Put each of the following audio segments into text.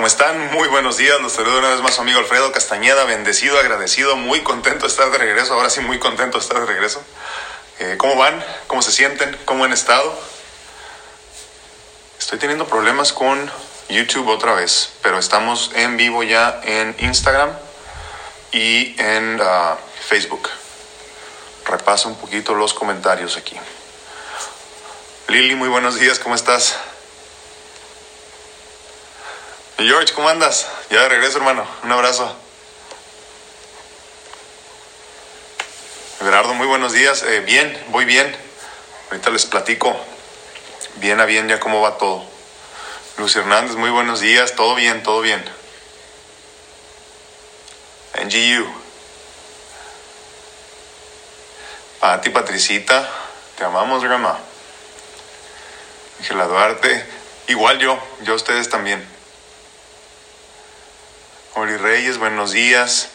¿Cómo están? Muy buenos días. Los saludo una vez más su amigo Alfredo Castañeda. Bendecido, agradecido, muy contento de estar de regreso. Ahora sí, muy contento de estar de regreso. Eh, ¿Cómo van? ¿Cómo se sienten? ¿Cómo han estado? Estoy teniendo problemas con YouTube otra vez, pero estamos en vivo ya en Instagram y en ah, Facebook. Repaso un poquito los comentarios aquí. Lili, muy buenos días, ¿cómo estás? George, ¿cómo andas? Ya de regreso, hermano. Un abrazo. Gerardo, muy buenos días. Eh, bien, voy bien. Ahorita les platico bien a bien ya cómo va todo. Luis Hernández, muy buenos días. Todo bien, todo bien. NGU. Pati, Patricita, te amamos, grandma. Ángela Duarte, igual yo, yo a ustedes también. Oli Reyes, buenos días.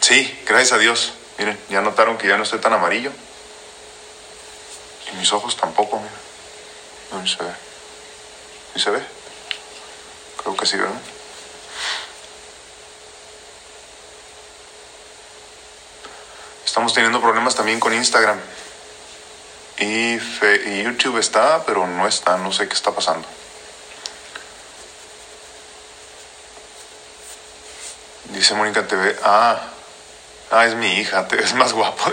Sí, gracias a Dios. Miren, ya notaron que ya no estoy tan amarillo. Y mis ojos tampoco, miren. No se ve. ¿Sí se ve? Creo que sí, ¿verdad? Estamos teniendo problemas también con Instagram. Y, y YouTube está, pero no está. No sé qué está pasando. Dice Mónica TV. Ah, ah, es mi hija. Te ves más guapo.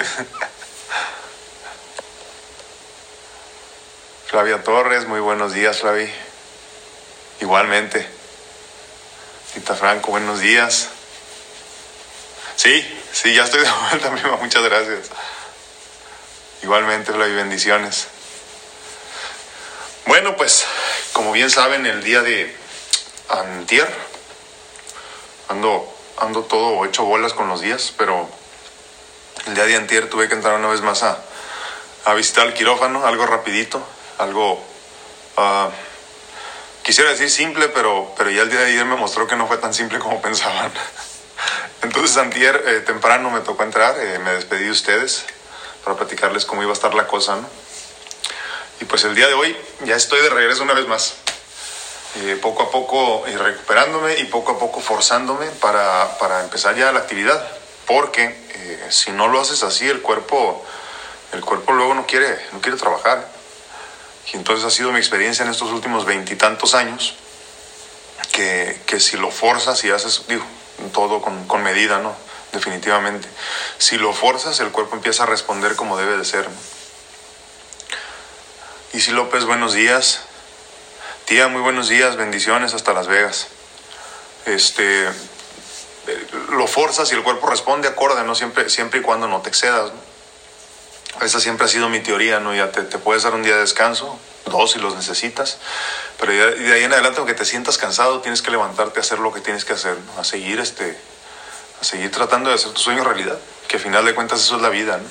Flavia Torres, muy buenos días, Flavi. Igualmente. Tita Franco, buenos días. Sí, sí, ya estoy de vuelta, prima. Muchas gracias. Igualmente, Flavi, bendiciones. Bueno, pues, como bien saben, el día de antier, ando, ando todo hecho bolas con los días, pero el día de antier tuve que entrar una vez más a, a visitar el quirófano, algo rapidito, algo, ah, quisiera decir simple, pero, pero ya el día de ayer me mostró que no fue tan simple como pensaban. Entonces antier eh, temprano me tocó entrar, eh, me despedí de ustedes para platicarles cómo iba a estar la cosa, ¿no? Y pues el día de hoy ya estoy de regreso una vez más. Eh, poco a poco eh, recuperándome y poco a poco forzándome para, para empezar ya la actividad. Porque eh, si no lo haces así, el cuerpo, el cuerpo luego no quiere, no quiere trabajar. Y entonces ha sido mi experiencia en estos últimos veintitantos años, que, que si lo forzas y haces, digo, todo con, con medida, ¿no? Definitivamente. Si lo forzas, el cuerpo empieza a responder como debe de ser. Y si López, buenos días. Tía, muy buenos días, bendiciones hasta Las Vegas. Este, eh, lo forzas y el cuerpo responde acorde, ¿no? Siempre, siempre y cuando no te excedas, ¿no? Esa siempre ha sido mi teoría, ¿no? Ya te, puedes dar un día de descanso, dos si los necesitas, pero ya- de ahí en adelante, aunque te sientas cansado, tienes que levantarte a hacer lo que tienes que hacer. A seguir, este, a seguir tratando de hacer tu sueño realidad, que a final de cuentas eso es la vida, ¿no?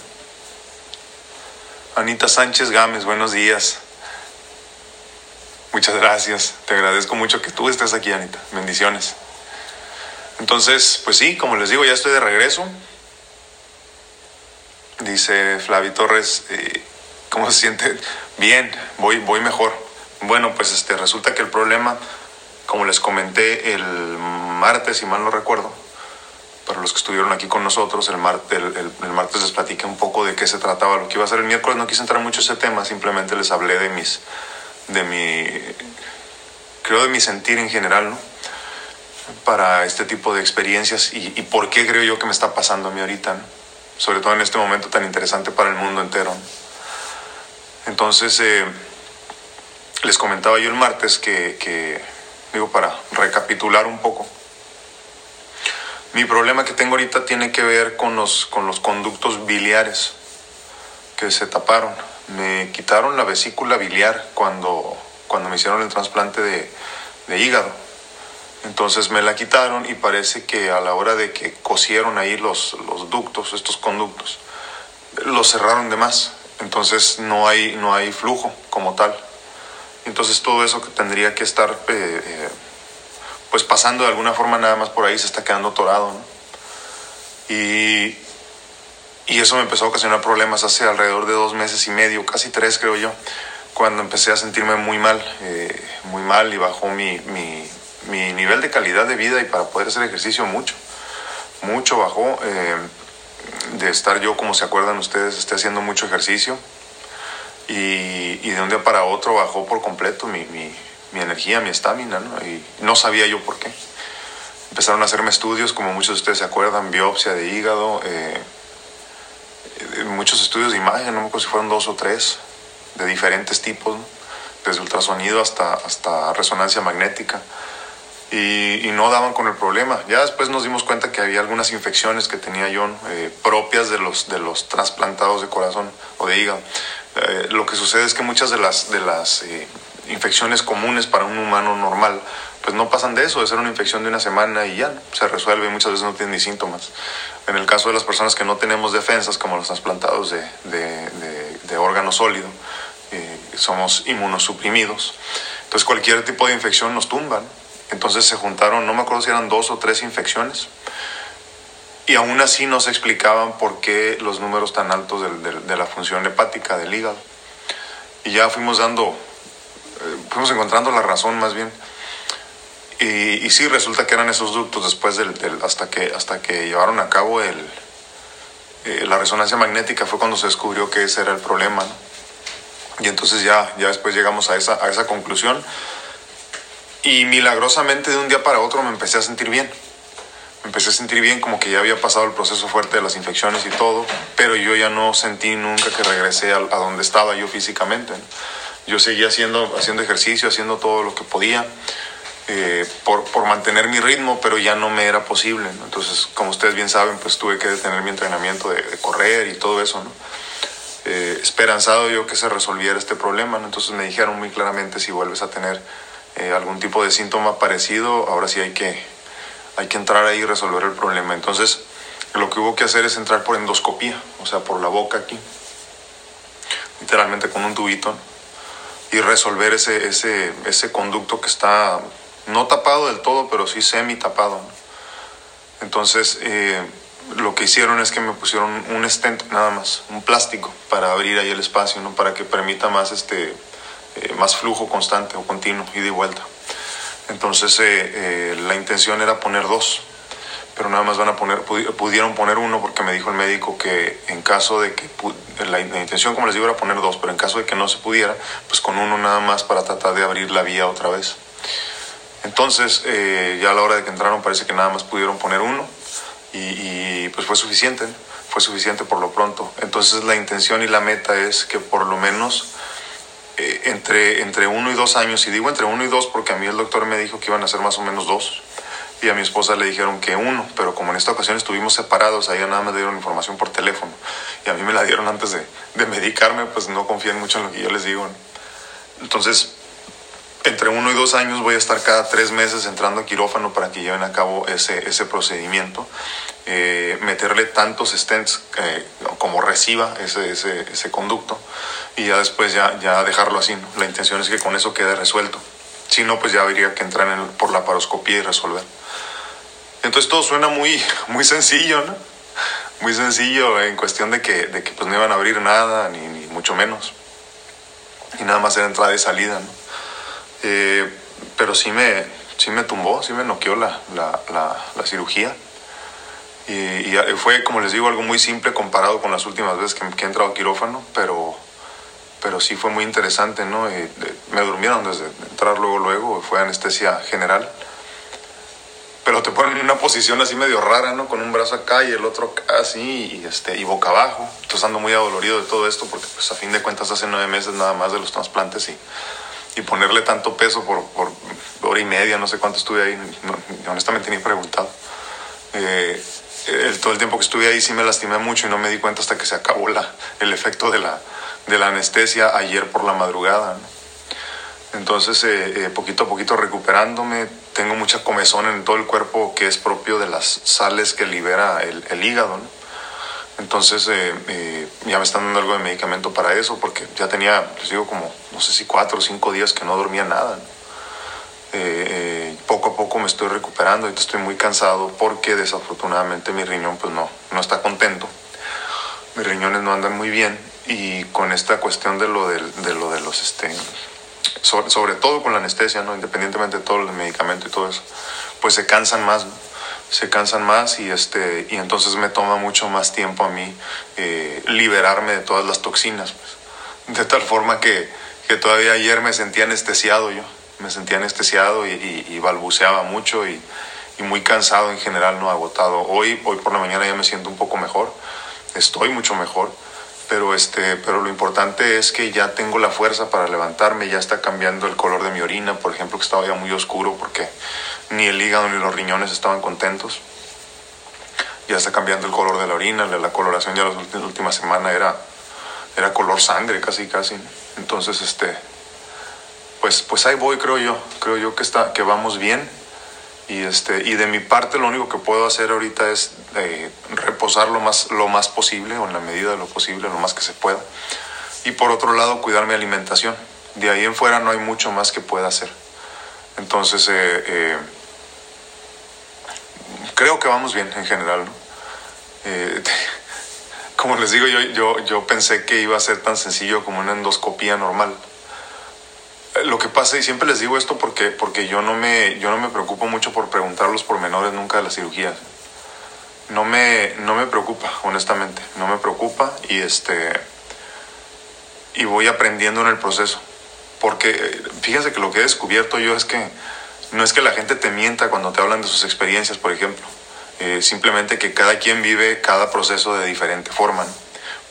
Anita Sánchez Gámez, buenos días. Muchas gracias. Te agradezco mucho que tú estés aquí, Anita. Bendiciones. Entonces, pues sí, como les digo, ya estoy de regreso. Dice Flavi Torres, eh, ¿cómo se siente? Bien, voy, voy mejor. Bueno, pues este, resulta que el problema, como les comenté el martes, si mal no recuerdo, para los que estuvieron aquí con nosotros, el, mar- el, el- el martes les platiqué un poco de qué se trataba lo que iba a ser el miércoles. No quise entrar mucho en ese tema, simplemente les hablé de mis, de mi, creo de mi sentir en general, ¿no? Para este tipo de experiencias y, y por qué creo yo que me está pasando a mí ahorita, ¿no? Sobre todo en este momento tan interesante para el mundo entero. Entonces, eh, les comentaba yo el martes que, que, digo, para recapitular un poco, mi problema que tengo ahorita tiene que ver con los, con los conductos biliares que se taparon. Me quitaron la vesícula biliar cuando, cuando me hicieron el trasplante de, hígado. Entonces me la quitaron y parece que a la hora de que cosieron ahí los, los ductos, estos conductos, los cerraron de más. Entonces no hay, no hay flujo como tal. Entonces todo eso que tendría que estar eh, eh, pues pasando de alguna forma nada más por ahí se está quedando torado. Y, y eso me empezó a ocasionar problemas hace alrededor de dos meses y medio, casi tres creo yo, cuando empecé a sentirme muy mal, eh, muy mal y bajó mi, mi, mi nivel de calidad de vida y para poder hacer ejercicio mucho, mucho bajó. Eh, de estar yo, como se acuerdan ustedes, esté haciendo mucho ejercicio y, de un día para otro bajó por completo mi, mi, mi energía, mi estamina, ¿no? Y no sabía yo por qué. Empezaron a hacerme estudios, como muchos de ustedes se acuerdan, biopsia de hígado, eh, muchos estudios de imagen, no me acuerdo si fueron dos o tres, de diferentes tipos, desde ultrasonido hasta, hasta resonancia magnética. Y, no daban con el problema. Ya después nos dimos cuenta que había algunas infecciones que tenía John eh, propias de los, de los trasplantados de corazón o de hígado. Eh, lo que sucede es que muchas de las, de las eh, infecciones comunes para un humano normal, pues no pasan de eso, de ser una infección de una semana y ya se resuelve, muchas veces no tienen ni síntomas. En el caso de las personas que no tenemos defensas, como los trasplantados de, de, de, órgano sólido, somos inmunosuprimidos. Entonces cualquier tipo de infección nos tumba. Entonces se juntaron, no me acuerdo si eran dos o tres infecciones, y aún así no se explicaban por qué los números tan altos de, la función hepática del hígado. Y ya fuimos dando, eh, fuimos encontrando la razón más bien. Y, y, sí, resulta que eran esos ductos después del, hasta, que, hasta que llevaron a cabo el, eh, la resonancia magnética fue cuando se descubrió que ese era el problema. Y entonces ya, ya después llegamos a esa, a esa conclusión y milagrosamente de un día para otro me empecé a sentir bien. Me empecé a sentir bien como que ya había pasado el proceso fuerte de las infecciones y todo, pero yo ya no sentí nunca que regresé a, donde estaba yo físicamente. Yo seguía haciendo, haciendo ejercicio, haciendo todo lo que podía. Eh, por, por, mantener mi ritmo, pero ya no me era posible. Entonces, como ustedes bien saben, pues tuve que detener mi entrenamiento de, correr y todo eso. ¿no? Eh, esperanzado yo que se resolviera este problema. Entonces me dijeron muy claramente si vuelves a tener eh, algún tipo de síntoma parecido, ahora sí hay que, hay que entrar ahí y resolver el problema. Entonces, lo que hubo que hacer es entrar por endoscopía, o sea, por la boca aquí, literalmente con un tubito, y resolver ese, ese, ese conducto que está no tapado del todo, pero sí semi tapado. Entonces, eh, lo que hicieron es que me pusieron un stent nada más, un plástico, para abrir ahí el espacio, ¿no? para que permita más este eh, más flujo constante o continuo, ida y vuelta. Entonces eh, la intención era poner dos, pero nada más van a poner, pudieron poner uno porque me dijo el médico que en caso de que, la, intención como les digo era poner dos, pero en caso de que no se pudiera, pues con uno nada más para tratar de abrir la vía otra vez. Entonces ya a la hora de que entraron parece que nada más pudieron poner uno y, pues fue suficiente, fue suficiente por lo pronto. Entonces la intención y la meta es que por lo menos eh, entre, entre uno y dos años, y digo entre uno y dos porque a mí el doctor me dijo que iban a ser más o menos dos, y a mi esposa le dijeron que uno, pero como en esta ocasión estuvimos separados, a ella nada me dieron información por teléfono, y a mí me la dieron antes de, de medicarme, pues no confían mucho en lo que yo les digo. Entonces, entre uno y dos años voy a estar cada tres meses entrando a quirófano para que lleven a cabo ese, ese procedimiento, eh, meterle tantos stents eh, como reciba ese, ese, ese, conducto y ya después ya, ya dejarlo así. La intención es que con eso quede resuelto. Si no, pues ya habría que entrar en por la paroscopía y resolver. Entonces todo suena muy, muy sencillo, ¿no? Muy sencillo en cuestión de que, de que pues no iban a abrir nada, ni, ni mucho menos. Y nada más era entrada y salida, ¿no? Eh, pero sí me, sí me tumbó, sí me noqueó la, la, la, cirugía. Y, fue, como les digo, algo muy simple comparado con las últimas veces que, que he entrado a quirófano, pero, pero sí fue muy interesante, ¿no? me durmieron desde entrar luego, luego, fue anestesia general. Pero te ponen en una posición así medio rara, ¿no? Con un brazo acá y el otro así y, este, y boca abajo. Entonces ando muy adolorido de todo esto porque pues a fin de cuentas hace nueve meses nada más de los trasplantes y y ponerle tanto peso por, por, hora y media, no sé cuánto estuve ahí, honestamente ni he preguntado. Eh, todo el tiempo que estuve ahí sí me lastimé mucho y no me di cuenta hasta que se acabó la, el efecto de la, de la anestesia ayer por la madrugada. Entonces, eh, eh, poquito a poquito recuperándome, tengo mucha comezón en todo el cuerpo que es propio de las sales que libera el, hígado. ¿no? Entonces eh, eh, ya me están dando algo de medicamento para eso, porque ya tenía, les digo, como, no sé si cuatro o cinco días que no dormía nada. Eh, poco a poco me estoy recuperando, y estoy muy cansado porque desafortunadamente mi riñón pues no, no está contento. Mis riñones no andan muy bien y con esta cuestión de lo de, de lo de los este, sobre, todo con la anestesia, ¿no? independientemente de todo el medicamento y todo eso, pues se cansan más, se cansan más y, este, y entonces me toma mucho más tiempo a mí eh, liberarme de todas las toxinas. Pues. De tal forma que, que, todavía ayer me sentía anestesiado yo, me sentía anestesiado y, balbuceaba mucho y, y, muy cansado en general, no agotado. Hoy, hoy por la mañana ya me siento un poco mejor, estoy mucho mejor pero este pero lo importante es que ya tengo la fuerza para levantarme ya está cambiando el color de mi orina por ejemplo que estaba ya muy oscuro porque ni el hígado ni los riñones estaban contentos ya está cambiando el color de la orina la, coloración ya la última semana era era color sangre casi casi entonces este pues pues ahí voy creo yo creo yo que está que vamos bien y, este, y de mi parte lo único que puedo hacer ahorita es eh, reposar lo más, lo más posible o en la medida de lo posible, lo más que se pueda. Y por otro lado, cuidar mi alimentación. De ahí en fuera no hay mucho más que pueda hacer. Entonces, eh, eh, creo que vamos bien en general. como les digo, yo, yo, yo pensé que iba a ser tan sencillo como una endoscopía normal lo que pasa, y siempre les digo esto porque, porque yo, no me, yo no me preocupo mucho por preguntar los pormenores nunca de las cirugías. No me, no me preocupa, honestamente, no me preocupa y, este, y voy aprendiendo en el proceso. Porque fíjense que lo que he descubierto yo es que no es que la gente te mienta cuando te hablan de sus experiencias, por ejemplo. Eh, simplemente que cada quien vive cada proceso de diferente forma.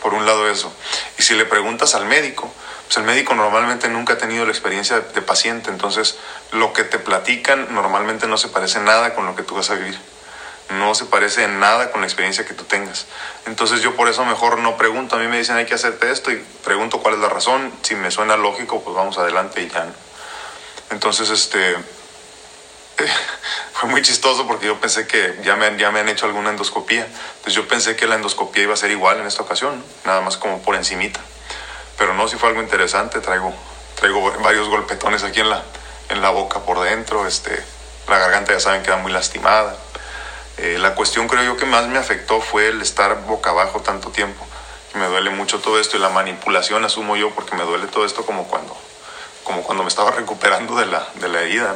Por un lado eso. Y si le preguntas al médico, pues el médico normalmente nunca ha tenido la experiencia de, paciente, entonces lo que te platican normalmente no se parece nada con lo que tú vas a vivir. No se parece nada con la experiencia que tú tengas. Entonces yo por eso mejor no pregunto. A mí me dicen hay que hacerte esto y pregunto cuál es la razón. Si me suena lógico, pues vamos adelante y ya. Entonces, este, fue muy chistoso porque yo pensé que ya me, ya me han hecho alguna endoscopía. Entonces yo pensé que la endoscopía iba a ser igual en esta ocasión, nada más como por encimita. Pero no, si fue algo interesante, traigo, traigo varios golpetones aquí en la, en la boca por dentro, este, la garganta ya saben queda muy lastimada. Eh, la cuestión creo yo que más me afectó fue el estar boca abajo tanto tiempo. me duele mucho todo esto y la manipulación asumo yo porque me duele todo esto como cuando, como cuando me estaba recuperando de la, de la herida.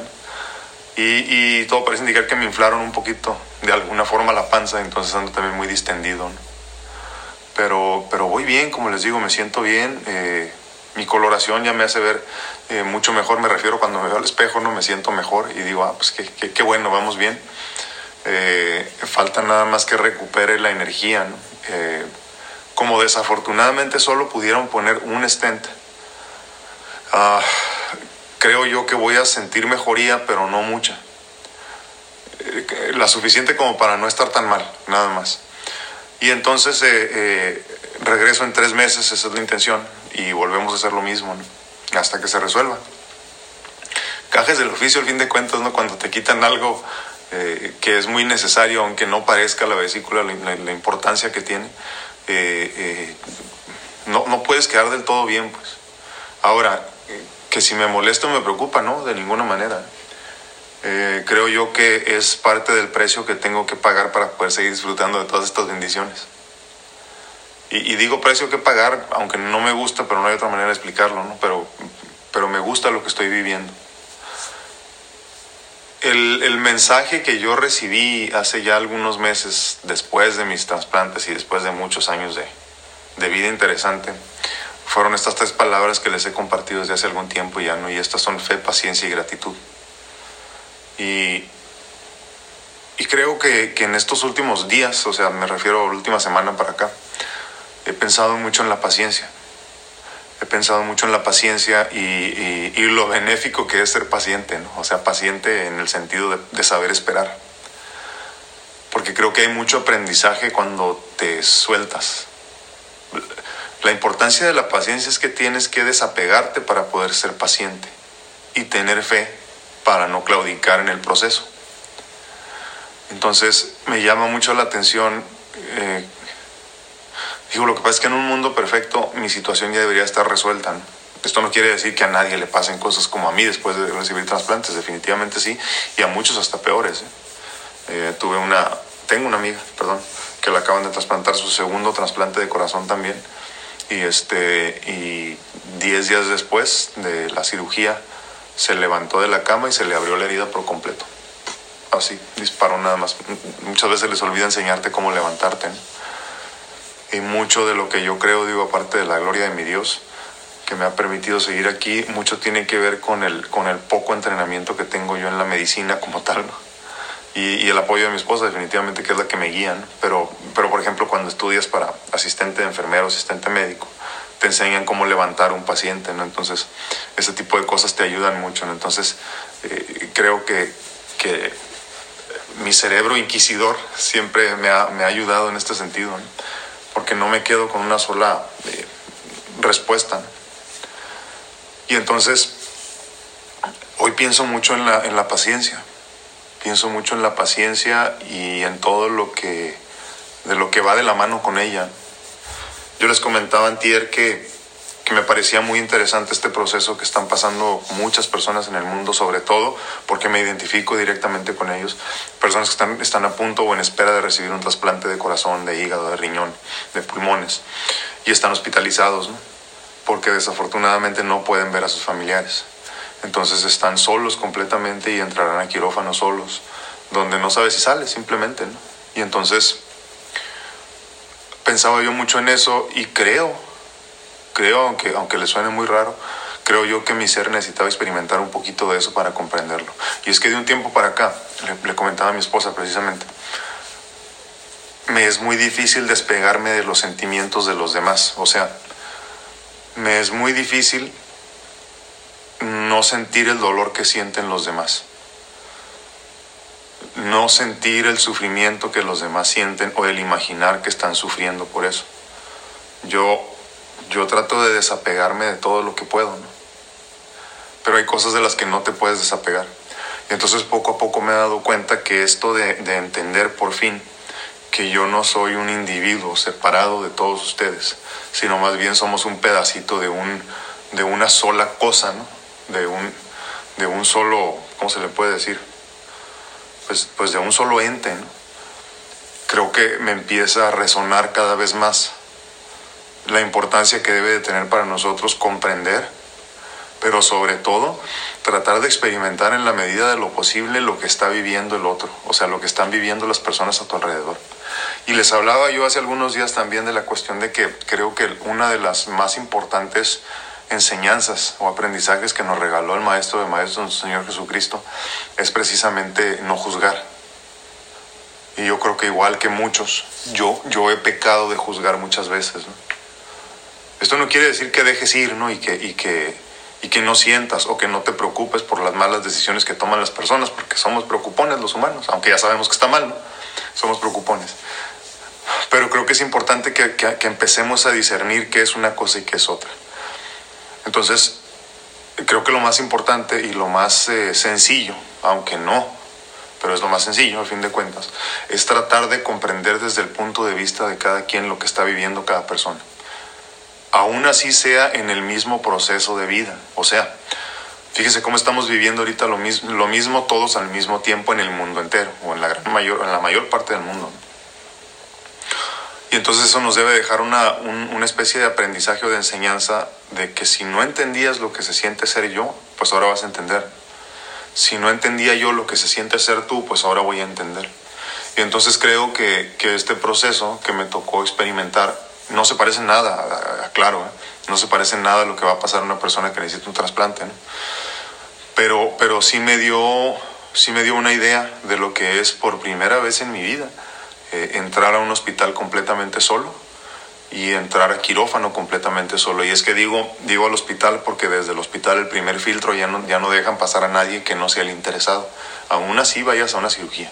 Y, y, todo parece indicar que me inflaron un poquito de alguna forma la panza, entonces ando también muy distendido. Pero, pero voy bien, como les digo, me siento bien. Eh, mi coloración ya me hace ver eh, mucho mejor, me refiero cuando me veo al espejo, no me siento mejor y digo, ah, pues qué, qué, bueno, vamos bien. Eh, falta nada más que recupere la energía. como desafortunadamente solo pudieron poner un stent, ah, creo yo que voy a sentir mejoría, pero no mucha. la suficiente como para no estar tan mal, nada más. Y entonces eh, eh, regreso en tres meses, esa es la intención, y volvemos a hacer lo mismo, hasta que se resuelva. Cajes del oficio, al fin de cuentas, ¿no? cuando te quitan algo eh, que es muy necesario, aunque no parezca la vesícula la, importancia que tiene, no, no puedes quedar del todo bien. pues Ahora, que si me molesto me preocupa, ¿no? De ninguna manera. Eh, creo yo que es parte del precio que tengo que pagar para poder seguir disfrutando de todas estas bendiciones. Y, digo precio que pagar, aunque no me gusta, pero no hay otra manera de explicarlo, ¿no? Pero, pero me gusta lo que estoy viviendo. El, el, mensaje que yo recibí hace ya algunos meses, después de mis trasplantes y después de muchos años de, de vida interesante, fueron estas tres palabras que les he compartido desde hace algún tiempo ya, ¿no? Y estas son fe, paciencia y gratitud. Y, y creo que, que, en estos últimos días, o sea, me refiero a la última semana para acá, he pensado mucho en la paciencia. He pensado mucho en la paciencia y, y, lo benéfico que es ser paciente, ¿no? O sea, paciente en el sentido de, de saber esperar. Porque creo que hay mucho aprendizaje cuando te sueltas. La importancia de la paciencia es que tienes que desapegarte para poder ser paciente y tener fe para no claudicar en el proceso. Entonces me llama mucho la atención, eh, digo, lo que pasa es que en un mundo perfecto mi situación ya debería estar resuelta. Esto no quiere decir que a nadie le pasen cosas como a mí después de recibir trasplantes, definitivamente sí, y a muchos hasta peores. ¿eh? Eh, tuve una, tengo una amiga, perdón, que le acaban de trasplantar su segundo trasplante de corazón también, y este y 10 días después de la cirugía se levantó de la cama y se le abrió la herida por completo. Así, disparó nada más. Muchas veces les olvida enseñarte cómo levantarte. Y mucho de lo que yo creo, digo, aparte de la gloria de mi Dios, que me ha permitido seguir aquí, mucho tiene que ver con el, con el poco entrenamiento que tengo yo en la medicina como tal. Y, el apoyo de mi esposa definitivamente que es la que me guía, pero, pero por ejemplo cuando estudias para asistente de enfermero, asistente médico, te enseñan cómo levantar un paciente, ¿no? Entonces, ese tipo de cosas te ayudan mucho. Entonces, eh, creo que, que, mi cerebro inquisidor siempre me ha, me ha ayudado en este sentido, porque no me quedo con una sola eh, respuesta. Y entonces, hoy pienso mucho en la, en la paciencia, pienso mucho en la paciencia y en todo lo que, de lo que va de la mano con ella. Yo les comentaba antier que, que me parecía muy interesante este proceso que están pasando muchas personas en el mundo, sobre todo porque me identifico directamente con ellos, personas que están, están a punto o en espera de recibir un trasplante de corazón, de hígado, de riñón, de pulmones, y están hospitalizados, porque desafortunadamente no pueden ver a sus familiares. Entonces están solos completamente y entrarán a quirófano solos, donde no sabe si sale simplemente, ¿no? Y entonces pensaba yo mucho en eso y creo, creo, aunque, aunque le suene muy raro, creo yo que mi ser necesitaba experimentar un poquito de eso para comprenderlo. Y es que de un tiempo para acá, le, comentaba a mi esposa precisamente, me es muy difícil despegarme de los sentimientos de los demás. O sea, me es muy difícil no sentir el dolor que sienten los demás no sentir el sufrimiento que los demás sienten o el imaginar que están sufriendo por eso. Yo, yo trato de desapegarme de todo lo que puedo, ¿no? Pero hay cosas de las que no te puedes desapegar. Y entonces poco a poco me he dado cuenta que esto de, de entender por fin que yo no soy un individuo separado de todos ustedes, sino más bien somos un pedacito de, un, de una sola cosa, ¿no? De un, de un solo, ¿cómo se le puede decir? Pues, pues, de un solo ente, creo que me empieza a resonar cada vez más la importancia que debe de tener para nosotros comprender, pero sobre todo tratar de experimentar en la medida de lo posible lo que está viviendo el otro, o sea, lo que están viviendo las personas a tu alrededor. Y les hablaba yo hace algunos días también de la cuestión de que creo que una de las más importantes enseñanzas o aprendizajes que nos regaló el Maestro de Maestros, nuestro Señor Jesucristo, es precisamente no juzgar. Y yo creo que igual que muchos, yo, yo he pecado de juzgar muchas veces. Esto no quiere decir que dejes ir ¿no? y, que, y, que, y que no sientas o que no te preocupes por las malas decisiones que toman las personas, porque somos preocupones los humanos, aunque ya sabemos que está mal, ¿no? somos preocupones. Pero creo que es importante que, que empecemos a discernir qué es una cosa y qué es otra. Entonces, creo que lo más importante y lo más eh, sencillo, aunque no, pero es lo más sencillo a fin de cuentas, es tratar de comprender desde el punto de vista de cada quien lo que está viviendo cada persona. Aún así sea en el mismo proceso de vida. O sea, fíjese cómo estamos viviendo ahorita lo mismo, lo mismo todos al mismo tiempo en el mundo entero, o en la, gran mayor, en la mayor parte del mundo. Y entonces eso nos debe dejar una, una especie de aprendizaje o de enseñanza de que si no entendías lo que se siente ser yo, pues ahora vas a entender. Si no entendía yo lo que se siente ser tú, pues ahora voy a entender. Y entonces creo que, que este proceso que me tocó experimentar no se parece nada, claro, ¿eh? no se parece nada a lo que va a pasar a una persona que necesita un trasplante, pero, pero sí, me dio, sí me dio una idea de lo que es por primera vez en mi vida eh, entrar a un hospital completamente solo y entrar a quirófano completamente solo. Y es que digo, digo al hospital porque desde el hospital el primer filtro ya no, ya no dejan pasar a nadie que no sea el interesado. Aún así vayas a una cirugía.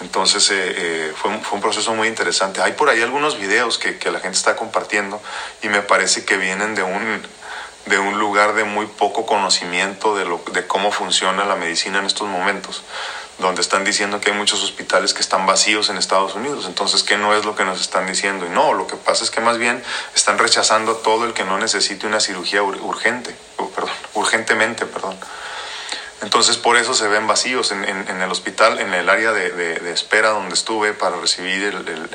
Entonces eh, eh, fue, un, fue, un, proceso muy interesante. Hay por ahí algunos videos que, que, la gente está compartiendo y me parece que vienen de un, de un lugar de muy poco conocimiento de, lo, de cómo funciona la medicina en estos momentos donde están diciendo que hay muchos hospitales que están vacíos en Estados Unidos. Entonces, ¿qué no es lo que nos están diciendo? Y no, lo que pasa es que más bien están rechazando a todo el que no necesite una cirugía urgente, perdón, urgentemente, perdón. Entonces, por eso se ven vacíos en, en, el hospital, en el área de, de, espera donde estuve para recibir el, el,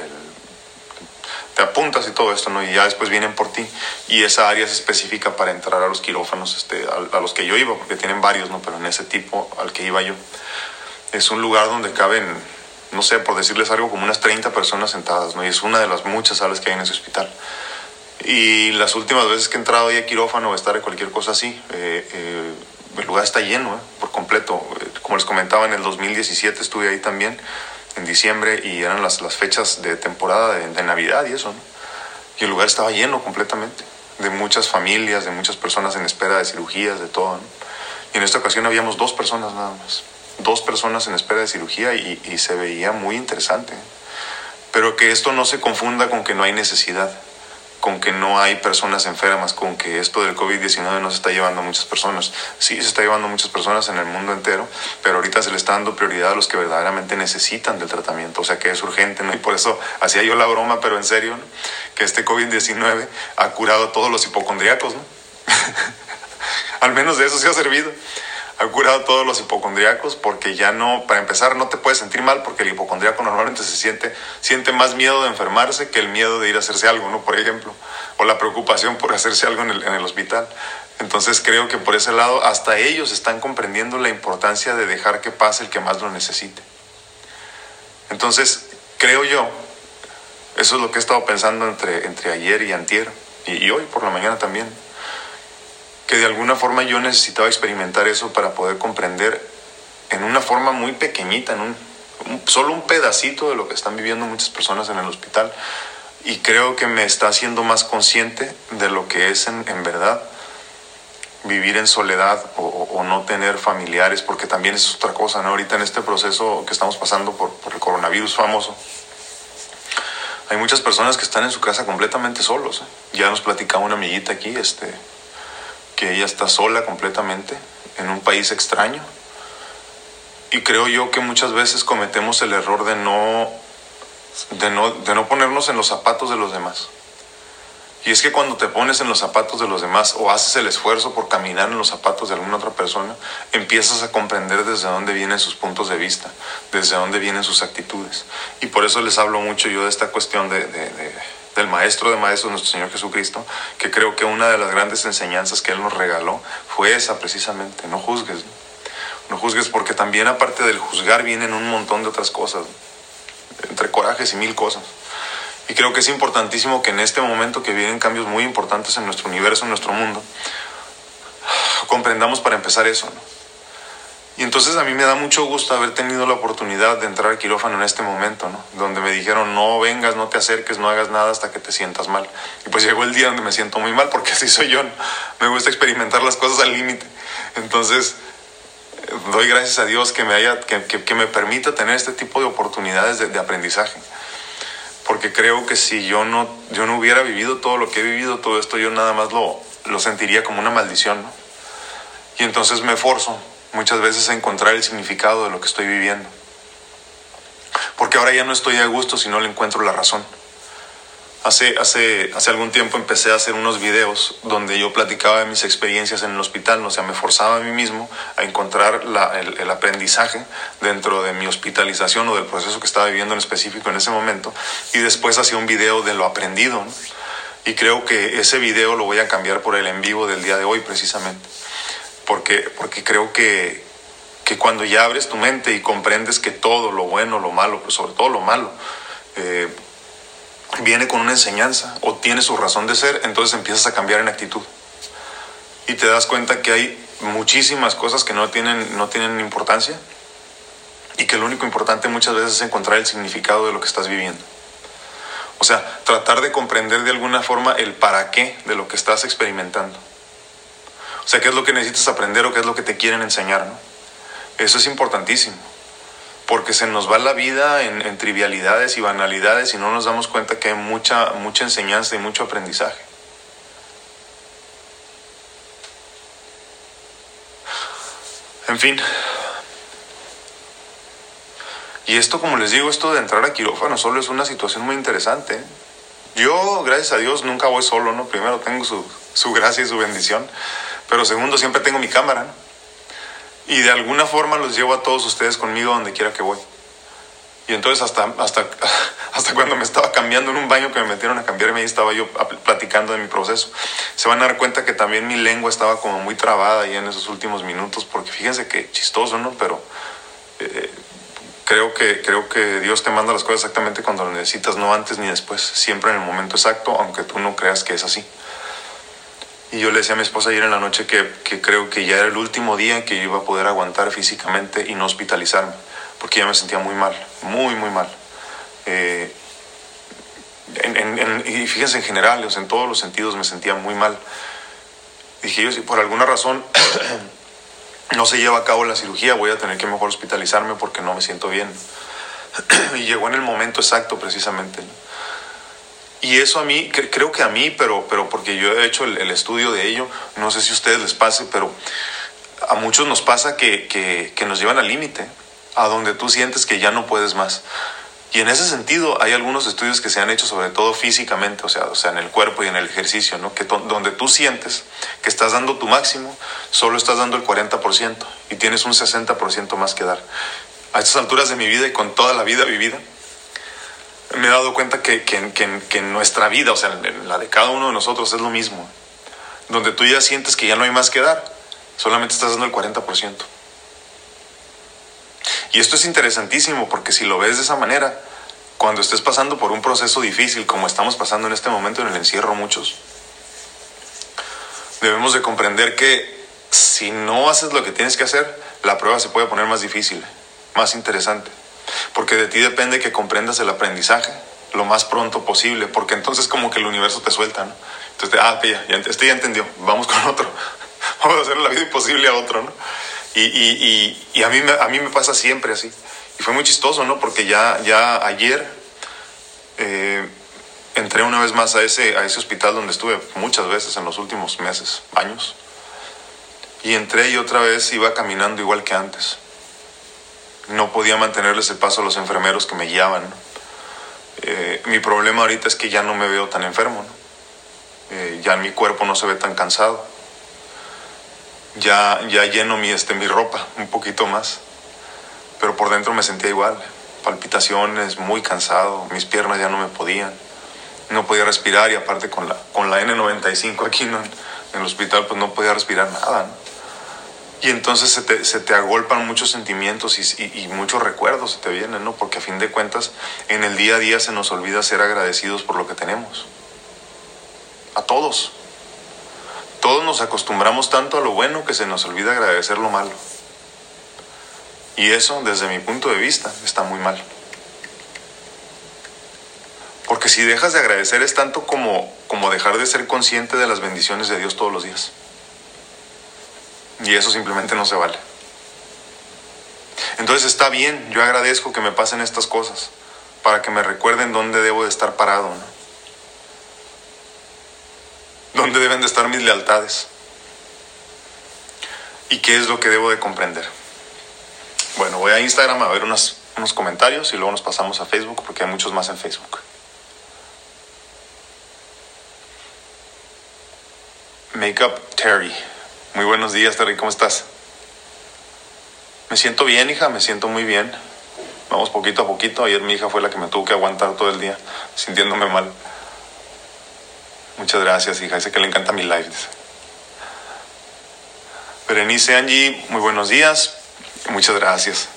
te apuntas y todo esto, ¿no? Y ya después vienen por ti. Y esa área es específica para entrar a los quirófanos, este, a, a, los que yo iba, porque tienen varios, ¿no? Pero en ese tipo al que iba yo. Es un lugar donde caben, no sé, por decirles algo, como unas 30 personas sentadas, ¿no? Y es una de las muchas salas que hay en ese hospital. Y las últimas veces que he entrado ahí a quirófano o estar en cualquier cosa así, eh, eh, el lugar está lleno, ¿eh? por completo. Como les comentaba, en el 2017 estuve ahí también en diciembre y eran las, las fechas de temporada de, de Navidad y eso, ¿no? Y el lugar estaba lleno completamente, de muchas familias, de muchas personas en espera de cirugías, de todo, ¿no? Y en esta ocasión habíamos dos personas nada más, dos personas en espera de cirugía y, y se veía muy interesante. Pero que esto no se confunda con que no hay necesidad con que no hay personas enfermas, con que esto del COVID-19 no se está llevando a muchas personas. Sí, se está llevando a muchas personas en el mundo entero, pero ahorita se le está dando prioridad a los que verdaderamente necesitan del tratamiento, o sea que es urgente, ¿no? Y por eso hacía yo la broma, pero en serio, ¿no? que este COVID-19 ha curado a todos los hipocondriacos, ¿no? Al menos de eso se ha servido ha curado a todos los hipocondriacos porque ya no, para empezar, no te puedes sentir mal porque el hipocondriaco normalmente se siente, siente más miedo de enfermarse que el miedo de ir a hacerse algo, ¿no? Por ejemplo, o la preocupación por hacerse algo en el, hospital. Entonces creo que por ese lado hasta ellos están comprendiendo la importancia de dejar que pase el que más lo necesite. Entonces, creo yo, eso es lo que he estado pensando entre, entre ayer y antier, y hoy por la mañana también que de alguna forma yo necesitaba experimentar eso para poder comprender en una forma muy pequeñita, en un, solo un pedacito de lo que están viviendo muchas personas en el hospital. Y creo que me está haciendo más consciente de lo que es en, en verdad vivir en soledad o, o, no tener familiares, porque también es otra cosa, ¿no? Ahorita en este proceso que estamos pasando por, por el coronavirus famoso, hay muchas personas que están en su casa completamente solos. ¿eh? Ya nos platicaba una amiguita aquí, este, que ella está sola completamente en un país extraño. Y creo yo que muchas veces cometemos el error de no, de no, de no ponernos en los zapatos de los demás. Y es que cuando te pones en los zapatos de los demás o haces el esfuerzo por caminar en los zapatos de alguna otra persona, empiezas a comprender desde dónde vienen sus puntos de vista, desde dónde vienen sus actitudes. Y por eso les hablo mucho yo de esta cuestión de, de, de del Maestro de Maestros, nuestro Señor Jesucristo, que creo que una de las grandes enseñanzas que Él nos regaló fue esa precisamente, no juzgues. No, juzgues porque también aparte del juzgar vienen un montón de otras cosas, entre corajes y mil cosas. Y creo que es importantísimo que en este momento que vienen cambios muy importantes en nuestro universo, en nuestro mundo, comprendamos para empezar eso. ¿no? Y entonces a mí me da mucho gusto haber tenido la oportunidad de entrar al quirófano en este momento, ¿no? Donde me dijeron, no vengas, no te acerques, no hagas nada hasta que te sientas mal. Y pues llegó el día donde me siento muy mal, porque así soy yo. ¿no? Me gusta experimentar las cosas al límite. Entonces, doy gracias a Dios que me, haya, que, que, que me permita tener este tipo de oportunidades de, de, aprendizaje. Porque creo que si yo no, yo no hubiera vivido todo lo que he vivido, todo esto, yo nada más lo, lo sentiría como una maldición, ¿no? Y entonces me esforzo muchas veces a encontrar el significado de lo que estoy viviendo. Porque ahora ya no estoy a gusto si no le encuentro la razón. Hace, hace, hace algún tiempo empecé a hacer unos videos donde yo platicaba de mis experiencias en el hospital, o sea, me forzaba a mí mismo a encontrar el, aprendizaje dentro de mi hospitalización o del proceso que estaba viviendo en específico en ese momento, y después hacía un video de lo aprendido. Y creo que ese video lo voy a cambiar por el en vivo del día de hoy precisamente porque, porque creo que, que cuando ya abres tu mente y comprendes que todo, lo bueno, lo malo, pero sobre todo lo malo, eh, viene con una enseñanza o tiene su razón de ser, entonces empiezas a cambiar en actitud. Y te das cuenta que hay muchísimas cosas que no tienen, no tienen importancia y que lo único importante muchas veces es encontrar el significado de lo que estás viviendo. O sea, tratar de comprender de alguna forma el para qué de lo que estás experimentando. O sea, qué es lo que necesitas aprender o qué es lo que te quieren enseñar, ¿no? Eso es importantísimo, porque se nos va la vida en, en, trivialidades y banalidades y no nos damos cuenta que hay mucha, mucha enseñanza y mucho aprendizaje. En fin. Y esto, como les digo, esto de entrar a quirófano solo es una situación muy interesante. Yo, gracias a Dios, nunca voy solo, ¿no? Primero tengo su, su gracia y su bendición. Pero segundo, siempre tengo mi cámara. Y de alguna forma los llevo a todos ustedes conmigo donde quiera que voy. Y entonces hasta, hasta, hasta cuando me estaba cambiando en un baño que me metieron a cambiarme, ahí estaba yo platicando de mi proceso. Se van a dar cuenta que también mi lengua estaba como muy trabada ahí en esos últimos minutos, porque fíjense que chistoso, ¿no? Pero eh, creo, que, creo que Dios te manda las cosas exactamente cuando lo necesitas, no antes ni después, siempre en el momento exacto, aunque tú no creas que es así. Y yo le decía a mi esposa ayer en la noche que, que creo que ya era el último día que yo iba a poder aguantar físicamente y no hospitalizarme porque ya me sentía muy mal, muy, muy mal. Eh, y fíjense en general, en todos los sentidos me sentía muy mal. Dije yo, si por alguna razón no se lleva a cabo la cirugía, voy a tener que mejor hospitalizarme porque no me siento bien. y llegó en el momento exacto precisamente. Y eso a mí, creo que a mí, pero, pero porque yo he hecho el, estudio de ello, no sé si a ustedes les pase, pero a muchos nos pasa que, que, nos llevan al límite a donde tú sientes que ya no puedes más. Y en ese sentido hay algunos estudios que se han hecho sobre todo físicamente, o sea, o sea en el cuerpo y en el ejercicio, ¿no? que donde tú sientes que estás dando tu máximo, solo estás dando el 40% y tienes un 60% más que dar. A estas alturas de mi vida y con toda la vida vivida, me he dado cuenta que, que, que, en nuestra vida, o sea, en la de cada uno de nosotros es lo mismo. Donde tú ya sientes que ya no hay más que dar, solamente estás dando el 40%. Y esto es interesantísimo porque si lo ves de esa manera, cuando estés pasando por un proceso difícil como estamos pasando en este momento en el encierro muchos, debemos de comprender que si no haces lo que tienes que hacer, la prueba se puede poner más difícil, más interesante. Porque de ti depende que comprendas el aprendizaje lo más pronto posible, porque entonces como que el universo te suelta, ¿no? Entonces, ah, ya, ya, este ya entendió, vamos con otro, vamos a hacer la vida imposible a otro, ¿no? Y, y, y, a, mí, a mí me pasa siempre así. Y fue muy chistoso, ¿no? Porque ya, ya ayer eh, entré una vez más a ese, a ese hospital donde estuve muchas veces en los últimos meses, años. Y entré y otra vez iba caminando igual que antes. No podía mantenerles el paso a los enfermeros que me guiaban. Eh, mi problema ahorita es que ya no me veo tan enfermo. ¿no? Eh, ya mi cuerpo no se ve tan cansado ya, ya lleno mi, este, mi ropa un poquito más, pero por dentro me sentía igual, palpitaciones, muy cansado, mis piernas ya no me podían, no podía respirar y aparte con la, con la N95 aquí en el hospital pues no podía respirar nada. Y entonces se te, se te, agolpan muchos sentimientos y, muchos recuerdos se te vienen, ¿no? Porque a fin de cuentas en el día a día se nos olvida ser agradecidos por lo que tenemos. A todos. Todos nos acostumbramos tanto a lo bueno que se nos olvida agradecer lo malo. Y eso, desde mi punto de vista, está muy mal. Porque si dejas de agradecer es tanto como, como dejar de ser consciente de las bendiciones de Dios todos los días. Y eso simplemente no se vale. Entonces está bien, yo agradezco que me pasen estas cosas para que me recuerden dónde debo de estar parado. ¿no? dónde deben de estar mis lealtades y qué es lo que debo de comprender. Bueno, voy a Instagram a ver unos, unos comentarios y luego nos pasamos a Facebook porque hay muchos más en Facebook. Makeup Terry. Muy buenos días, Terry, ¿cómo estás? Me siento bien, hija, me siento muy bien. Vamos poquito a poquito. Ayer mi hija fue la que me tuvo que aguantar todo el día, sintiéndome mal. Muchas gracias, hija. Dice que le encanta mi live. Berenice Angie, muy buenos días. Muchas gracias.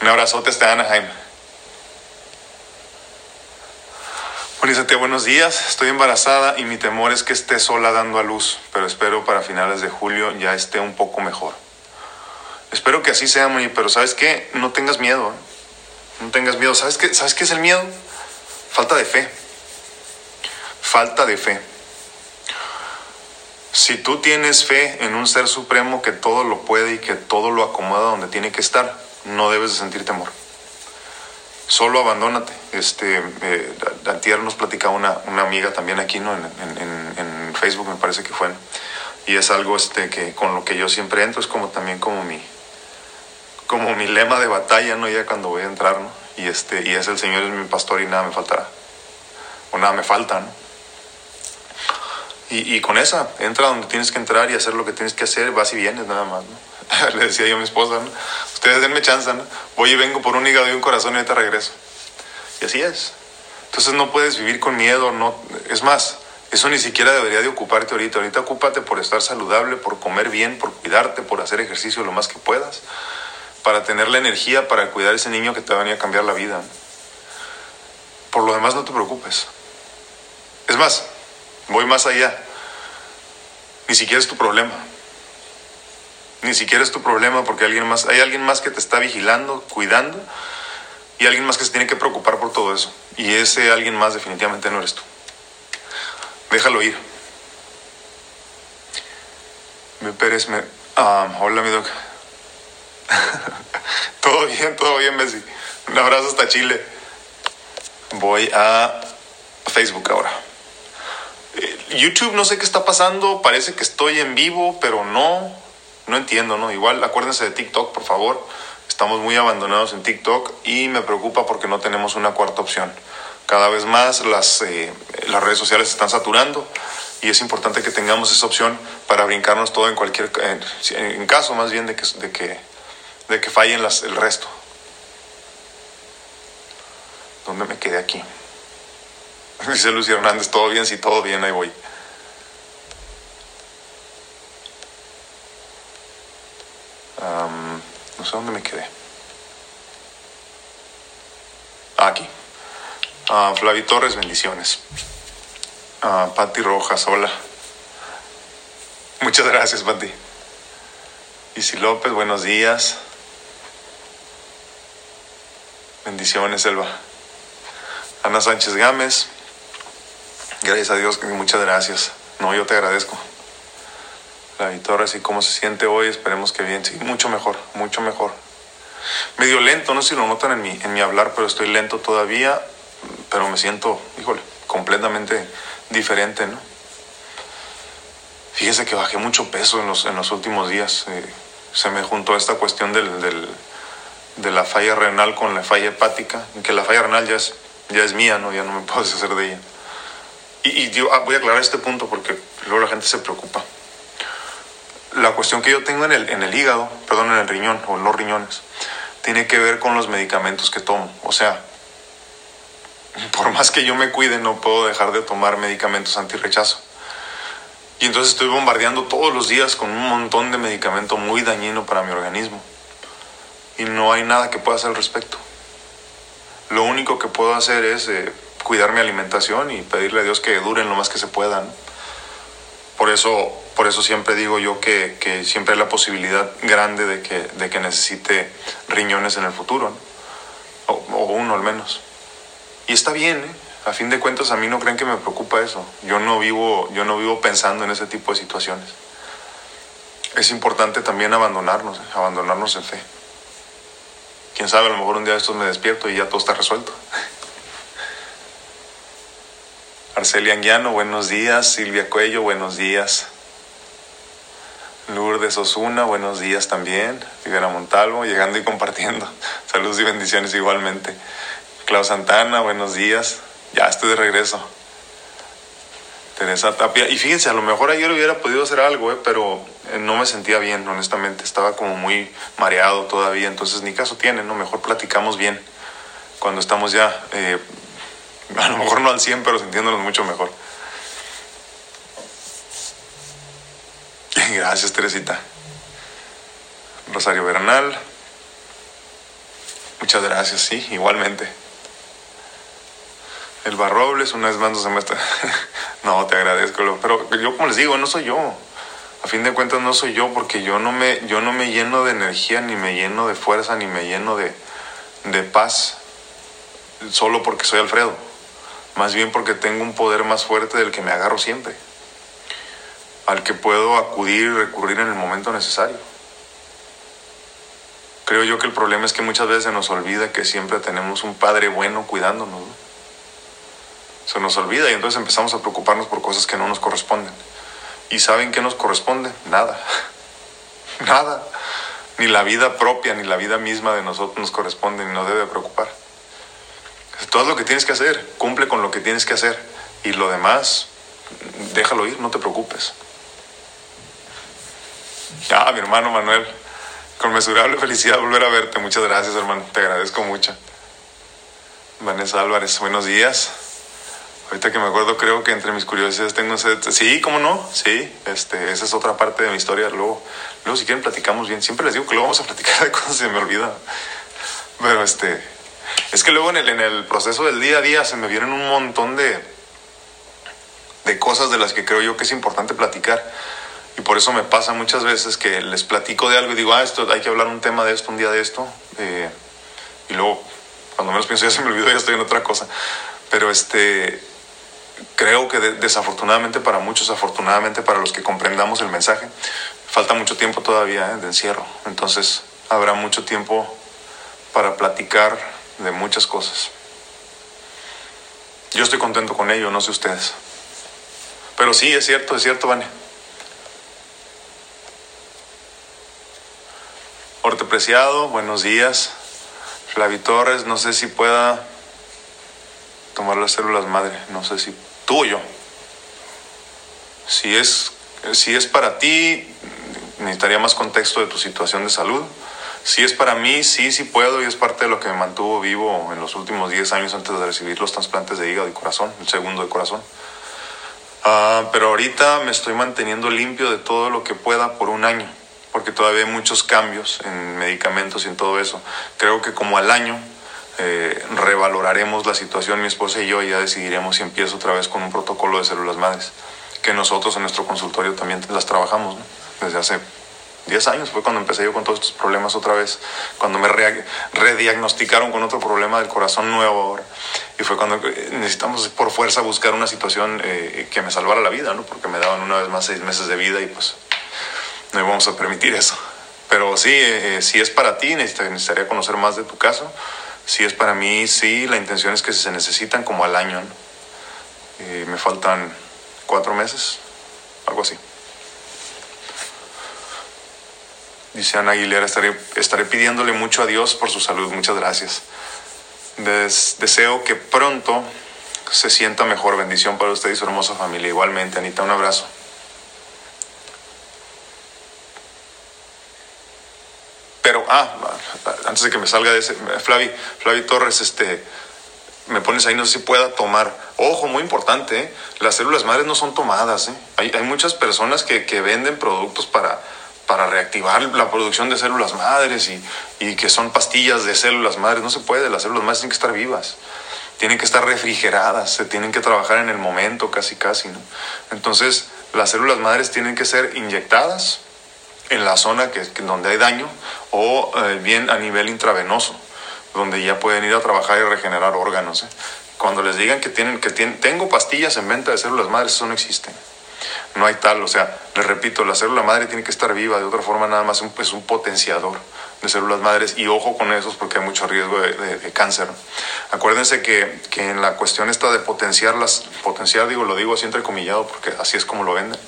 Un abrazote hasta Anaheim. Bonita, buenos días. Estoy embarazada y mi temor es que esté sola dando a luz, pero espero para finales de julio ya esté un poco mejor. Espero que así sea, Moni, pero ¿sabes qué? No tengas miedo. ¿eh? No tengas miedo. ¿Sabes qué? ¿Sabes qué es el miedo? Falta de fe falta de fe. Si tú tienes fe en un ser supremo que todo lo puede y que todo lo acomoda donde tiene que estar, no debes de sentir temor. Solo abandónate. Este, eh, nos platicaba una, una, amiga también aquí, ¿no? En, en, en, Facebook me parece que fue. Y es algo este, que con lo que yo siempre entro, es como también como mi, como mi lema de batalla, ¿no? Ya cuando voy a entrar, ¿no? Y, este, y es el Señor es mi pastor y nada me faltará. O nada me falta, ¿no? Y, con esa, entra donde tienes que entrar y hacer lo que tienes que hacer, vas y vienes nada más. Le decía yo a mi esposa, ¿no? Ustedes denme chance, ¿no? Voy y vengo por un hígado y un corazón y ahorita regreso. Y así es. Entonces no puedes vivir con miedo, no. Es más, eso ni siquiera debería de ocuparte ahorita. Ahorita ocúpate por estar saludable, por comer bien, por cuidarte, por hacer ejercicio lo más que puedas, para tener la energía para cuidar a ese niño que te va a venir a cambiar la vida. Por lo demás no te preocupes. Es más, voy más allá. Ni siquiera es tu problema. Ni siquiera es tu problema porque alguien más, hay alguien más que te está vigilando, cuidando y alguien más que se tiene que preocupar por todo eso. Y ese alguien más definitivamente no eres tú. Déjalo ir. Me Pérez, me... Ah, hola, mi doc. todo bien, todo bien, Messi. Un abrazo hasta Chile. Voy a Facebook ahora. Eh, YouTube no sé qué está pasando, parece que estoy en vivo, pero no, no entiendo, ¿no? Igual acuérdense de TikTok, por favor. Estamos muy abandonados en TikTok y me preocupa porque no tenemos una cuarta opción. Cada vez más las, eh, las redes sociales se están saturando y es importante que tengamos esa opción para brincarnos todo en cualquier en, caso más bien de que, de que, de que fallen las, el resto. ¿Dónde me quedé aquí? Dice Lucy Hernández, todo bien, sí, todo bien, ahí voy. No sé dónde me quedé. Ah, aquí. Uh, Flavi Torres, bendiciones. Uh, Patti Rojas, hola. Muchas gracias, Patti. Isi López, buenos días. Bendiciones, Elba. Ana Sánchez Gámez. Gracias a Dios, muchas gracias. No, yo te agradezco. Flavi Torres, ¿y cómo se siente hoy? Esperemos que bien. Sí, mucho mejor, mucho mejor. Medio lento, no sé si lo notan en mi, en mi hablar, pero estoy lento todavía pero me siento, híjole, completamente diferente, ¿no? Fíjese que bajé mucho peso en los, en los últimos días. Eh, se me juntó esta cuestión del, del, de la falla renal con la falla hepática, que la falla renal ya es, ya es mía, ¿no? ya no me puedo deshacer de ella. Y, y yo ah, voy a aclarar este punto porque luego la gente se preocupa. La cuestión que yo tengo en el, en el hígado, perdón, en el riñón o en los riñones, tiene que ver con los medicamentos que tomo. O sea, por más que yo me cuide, no puedo dejar de tomar medicamentos antirrechazo. Y entonces estoy bombardeando todos los días con un montón de medicamento muy dañino para mi organismo. Y no hay nada que pueda hacer al respecto. Lo único que puedo hacer es eh, cuidar mi alimentación y pedirle a Dios que duren lo más que se puedan. Por eso, por eso siempre digo yo que, que siempre hay la posibilidad grande de que, de que necesite riñones en el futuro, o, o uno al menos. Y está bien, ¿eh? A fin de cuentas a mí no creen que me preocupa eso. Yo no vivo, yo no vivo pensando en ese tipo de situaciones. Es importante también abandonarnos, ¿eh? abandonarnos en fe. Quién sabe, a lo mejor un día de estos me despierto y ya todo está resuelto. Arcelia Anguiano, buenos días. Silvia Cuello, buenos días. Lourdes Osuna, buenos días también. Rivera Montalvo, llegando y compartiendo. Saludos y bendiciones igualmente. Clau Santana, buenos días. Ya estoy de regreso. Teresa Tapia. Y fíjense, a lo mejor ayer hubiera podido hacer algo, eh, pero eh, no me sentía bien, honestamente. Estaba como muy mareado todavía, entonces ni caso tiene, ¿no? Mejor platicamos bien cuando estamos ya, eh, a lo mejor no al 100, pero sintiéndonos mucho mejor. Gracias, Teresita. Rosario Bernal. Muchas gracias, sí, igualmente. El Barrobles, una vez más no se no, te agradezco, pero yo como les digo, no soy yo. A fin de cuentas no soy yo porque yo no me, yo no me lleno de energía, ni me lleno de fuerza, ni me lleno de, de paz solo porque soy Alfredo. Más bien porque tengo un poder más fuerte del que me agarro siempre. Al que puedo acudir y recurrir en el momento necesario. Creo yo que el problema es que muchas veces se nos olvida que siempre tenemos un padre bueno cuidándonos. ¿no? se nos olvida y entonces empezamos a preocuparnos por cosas que no nos corresponden. ¿Y saben qué nos corresponde? Nada. Nada. Ni la vida propia, ni la vida misma de nosotros nos corresponde, ni nos debe preocupar. Todo lo que tienes que hacer, cumple con lo que tienes que hacer. Y lo demás, déjalo ir, no te preocupes. Ya, mi hermano Manuel, Conmesurable felicidad volver a verte. Muchas gracias, hermano. Te agradezco mucho. Vanessa Álvarez, buenos días. Ahorita que me acuerdo, creo que entre mis curiosidades tengo ese... Sí, ¿cómo no? Sí, este, esa es otra parte de mi historia. Luego, luego si quieren platicamos bien. Siempre les digo que luego vamos a platicar de cosas se me olvida. Pero este... Es que luego en el, en el proceso del día a día se me vienen un montón de, de cosas de las que creo yo que es importante platicar. Y por eso me pasa muchas veces que les platico de algo y digo, ah, esto, hay que hablar un tema de esto, un día de esto. Eh, y luego cuando menos pienso ya se me olvidó, ya estoy en otra cosa. Pero este, creo que desafortunadamente para muchos, afortunadamente para los que comprendamos el mensaje, falta mucho tiempo todavía ¿eh? de encierro. Entonces habrá mucho tiempo para platicar de muchas cosas. Yo estoy contento con ello, no sé ustedes. Pero sí, es cierto, es cierto, Vane. Preciado, buenos días. Flavi Torres, no sé si pueda tomar las células madre, no sé si tú o yo. Si es, si es para ti, necesitaría más contexto de tu situación de salud. Si es para mí, sí, sí puedo y es parte de lo que me mantuvo vivo en los últimos 10 años antes de recibir los trasplantes de hígado y corazón, el segundo de corazón. Ah, pero ahorita me estoy manteniendo limpio de todo lo que pueda por un año porque todavía hay muchos cambios en medicamentos y en todo eso. Creo que como al año eh, revaloraremos la situación, mi esposa y yo, ya decidiremos si empiezo otra vez con un protocolo de células madres, que nosotros en nuestro consultorio también las trabajamos, desde hace 10 años fue cuando empecé yo con todos estos problemas otra vez, cuando me rediagnosticaron con otro problema del corazón nuevo ahora. Y fue cuando eh, necesitamos por fuerza buscar una situación eh, que me salvara la vida, ¿no? Porque me daban una vez más seis meses de vida y pues no vamos a permitir eso. Pero sí, eh, eh, si es para ti, necesitaría conocer más de tu caso. Si es para mí, sí, la intención es que se necesitan como al año. Eh, me faltan cuatro meses, algo así. Dice Ana Aguilera, estaré, estaré pidiéndole mucho a Dios por su salud. Muchas gracias. deseo que pronto se sienta mejor. Bendición para usted y su hermosa familia. Igualmente, Anita, un abrazo. Pero, ah, antes de que me salga de ese, Flavi, Flavi Torres, este, me pones ahí, no sé si pueda tomar. Ojo, muy importante, ¿eh? las células madres no son tomadas. ¿eh? Hay, hay, muchas personas que, que, venden productos para, para reactivar la producción de células madres y, y, que son pastillas de células madres. No se puede, las células madres tienen que estar vivas, tienen que estar refrigeradas, se tienen que trabajar en el momento casi, casi. ¿no? Entonces, las células madres tienen que ser inyectadas en la zona que, donde hay daño o eh, bien a nivel intravenoso, donde ya pueden ir a trabajar y regenerar órganos. ¿eh? Cuando les digan que, tienen, que tienen, tengo pastillas en venta de células madres, eso no existe. No hay tal, o sea, les repito, la célula madre tiene que estar viva, de otra forma nada más es un, un potenciador de células madres y ojo con esos porque hay mucho riesgo de, de, cáncer. Acuérdense que, que, en la cuestión esta de potenciarlas, potenciar digo, lo digo así entrecomillado porque así es como lo venden,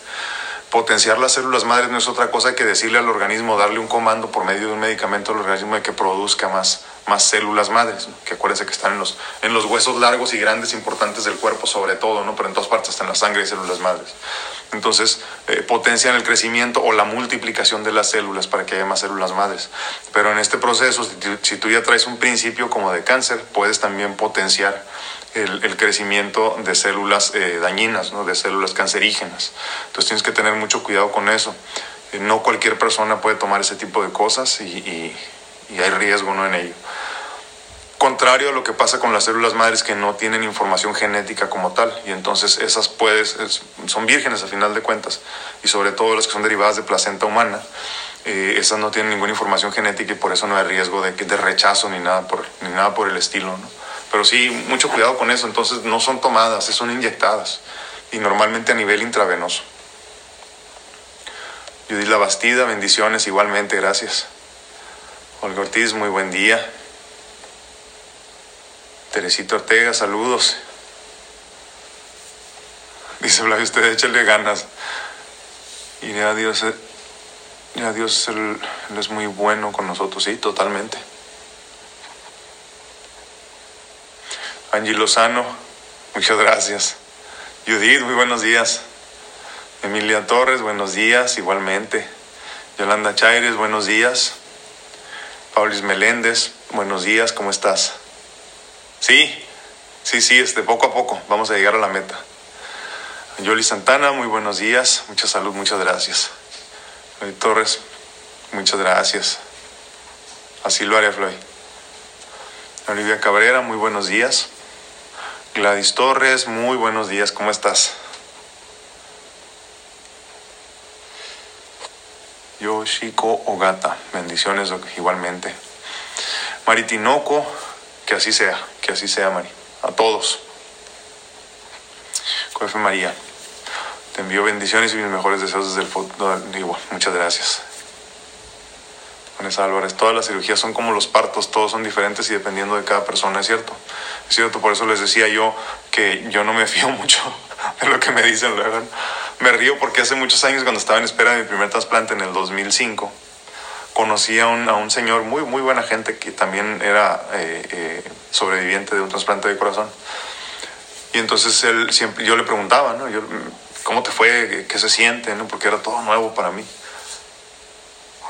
potenciar las células madres no es otra cosa que decirle al organismo, darle un comando por medio de un medicamento al organismo de que produzca más, más células madres, que acuérdense que están en los, en los huesos largos y grandes importantes del cuerpo sobre todo, ¿no? pero en todas partes están la sangre y células madres. Entonces, eh, potencian el crecimiento o la multiplicación de las células para que haya más células madres. Pero en este proceso, si, si tú ya traes un principio como de cáncer, puedes también potenciar el, crecimiento de células eh, dañinas, ¿no? de células cancerígenas. Entonces tienes que tener mucho cuidado con eso. Eh, no cualquier persona puede tomar ese tipo de cosas y, y, hay riesgo ¿no? en ello. Contrario a lo que pasa con las células madres que no tienen información genética como tal, y entonces esas puedes, son vírgenes a final de cuentas, y sobre todo las que son derivadas de placenta humana, eh, esas no tienen ninguna información genética y por eso no hay riesgo de, de rechazo ni nada por, ni nada por el estilo. ¿no? Pero sí, mucho cuidado con eso. Entonces no son tomadas, son inyectadas. Y normalmente a nivel intravenoso. Judith La Bastida, bendiciones igualmente, gracias. Olga Ortiz, muy buen día. Teresito Ortega, saludos. Dice Flavio, usted échale ganas. Y a Dios, eh, a Dios es muy bueno con nosotros, sí, totalmente. Angie Lozano, muchas gracias. Judith, muy buenos días. Emilia Torres, buenos días, igualmente. Yolanda Chaires, buenos días. Paulis Meléndez, buenos días, ¿cómo estás? Sí, sí, sí, este, poco a poco vamos a llegar a la meta. Yoli Santana, muy buenos días, mucha salud, muchas gracias. Floyd Torres, muchas gracias. Así lo haré, Floyd. Olivia Cabrera, muy buenos días. Gladys Torres, muy buenos días, ¿cómo estás? Yoshiko Ogata, bendiciones igualmente. Maritinoco, que así sea, que así sea, Mari. A todos. Coefe María, te envío bendiciones y mis mejores deseos desde el fútbol. Muchas gracias. Vanessa Álvarez, todas las cirugías son como los partos, todos son diferentes y dependiendo de cada persona, es cierto. Es cierto, por eso les decía yo que yo no me fío mucho de lo que me dicen. Me río porque hace muchos años, cuando estaba en espera de mi primer trasplante en el 2005, conocí a un, a un señor muy, muy buena gente que también era eh, eh, sobreviviente de un trasplante de corazón. Y entonces él siempre, yo le preguntaba, ¿no? ¿Cómo te fue? ¿Qué se siente? ¿no? Porque era todo nuevo para mí.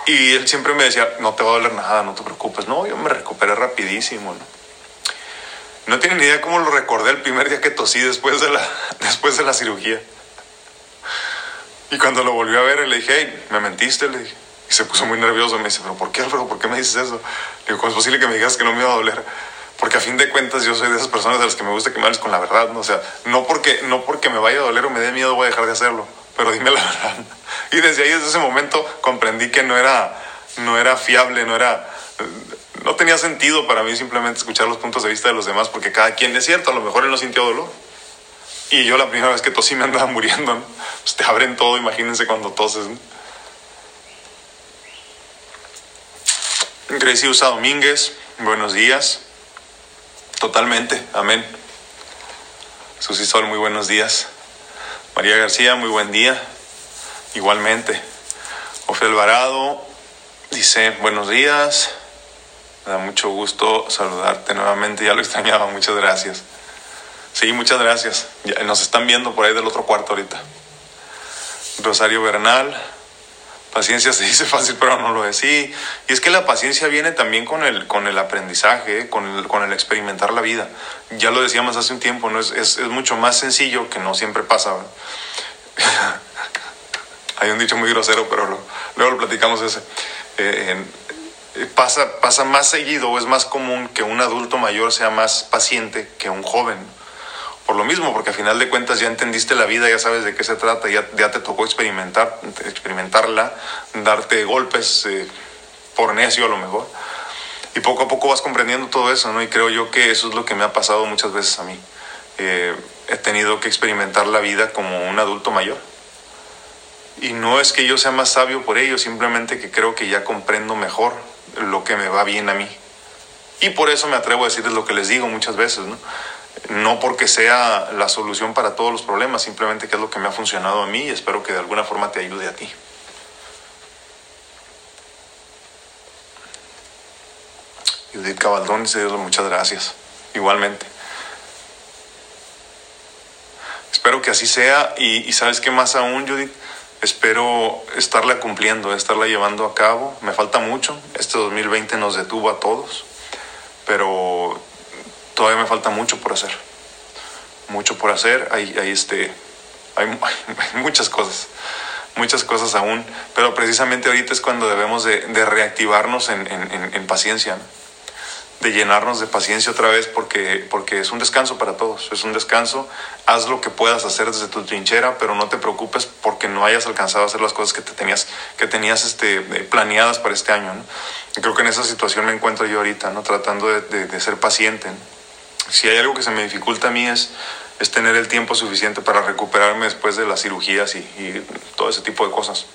Y él siempre me decía, no te va a doler nada, no te preocupes. No, yo me recuperé rapidísimo. No, no tienen idea cómo lo recordé el primer día que tosí después de la, después de la cirugía. Y cuando lo volvió a ver, le dije, hey, me mentiste, le dije. Y se puso muy nervioso. Me dice, pero ¿por qué, Alfredo? ¿Por qué me dices eso? Le digo, ¿cómo es posible que me digas que no me iba a doler? Porque a fin de cuentas yo soy de esas personas a las que me gusta que me hables con la verdad, ¿no? O sea, no porque, no porque me vaya a doler o me dé miedo voy a dejar de hacerlo, pero dime la verdad. Y desde ahí, desde ese momento, comprendí que no era, no era fiable, no era... No tenía sentido para mí simplemente escuchar los puntos de vista de los demás, porque cada quien es cierto, a lo mejor él no sintió dolor. Y yo la primera vez que tosí me andaba muriendo, ¿no? Pues te abren todo, imagínense cuando toses, ¿no? Gracie Usa Domínguez, buenos días. Totalmente, amén. Susi Sol, muy buenos días. María García, muy buen día. Igualmente. Ofe Alvarado dice, buenos días. Me da mucho gusto saludarte nuevamente. Ya lo extrañaba, muchas gracias. Sí, muchas gracias. Nos están viendo por ahí del otro cuarto ahorita. Rosario Bernal, Paciencia se dice fácil, pero no lo es. Y es que la paciencia viene también con el, con el aprendizaje, con el, con el experimentar la vida. Ya lo decíamos hace un tiempo, ¿no? Es, es, mucho más sencillo que no siempre pasa. Hay un dicho muy grosero, pero luego lo platicamos ese. Eh, pasa, pasa más seguido o es más común que un adulto mayor sea más paciente que un joven por lo mismo, porque a final de cuentas ya entendiste la vida, ya sabes de qué se trata, ya, te tocó experimentar, experimentarla, darte golpes eh, por necio a lo mejor. Y poco a poco vas comprendiendo todo eso, ¿no? Y creo yo que eso es lo que me ha pasado muchas veces a mí. Eh, he tenido que experimentar la vida como un adulto mayor. Y no es que yo sea más sabio por ello, simplemente que creo que ya comprendo mejor lo que me va bien a mí. Y por eso me atrevo a decirles lo que les digo muchas veces, ¿no? No porque sea la solución para todos los problemas, simplemente que es lo que me ha funcionado a mí y espero que de alguna forma te ayude a ti. Judith Cabaldón dice muchas gracias. Igualmente. Espero que así sea y, y sabes qué más aún, Judith, espero estarla cumpliendo, estarla llevando a cabo. Me falta mucho. Este 2020 nos detuvo a todos, pero todavía me falta mucho por hacer. Mucho por hacer. Hay, hay, este, hay, hay muchas cosas. Muchas cosas aún. Pero precisamente ahorita es cuando debemos de, de reactivarnos en, en, en paciencia. ¿no? De llenarnos de paciencia otra vez porque, porque es un descanso para todos. Es un descanso. Haz lo que puedas hacer desde tu trinchera, pero no te preocupes porque no hayas alcanzado a hacer las cosas que te tenías, que tenías este, planeadas para este año. ¿no? creo que en esa situación me encuentro yo ahorita, ¿no? tratando de, de, de ser paciente. ¿no? Si hay algo que se me dificulta a mí es, es tener el tiempo suficiente para recuperarme después de las cirugías y, todo ese tipo de cosas.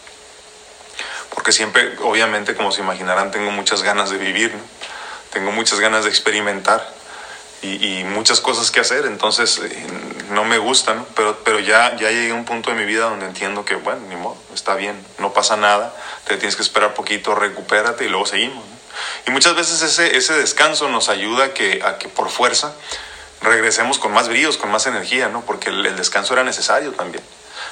Porque siempre, obviamente, como se imaginarán, tengo muchas ganas de vivir, ¿no? tengo muchas ganas de experimentar y, muchas cosas que hacer, entonces eh, no me gusta, ¿no? pero, pero ya, ya llegué a un punto de mi vida donde entiendo que, bueno, ni modo, está bien, no pasa nada, te tienes que esperar poquito, recupérate y luego seguimos. Y muchas veces ese, ese descanso nos ayuda a que, a que por fuerza regresemos con más bríos, con más energía, ¿no? Porque el, descanso era necesario también.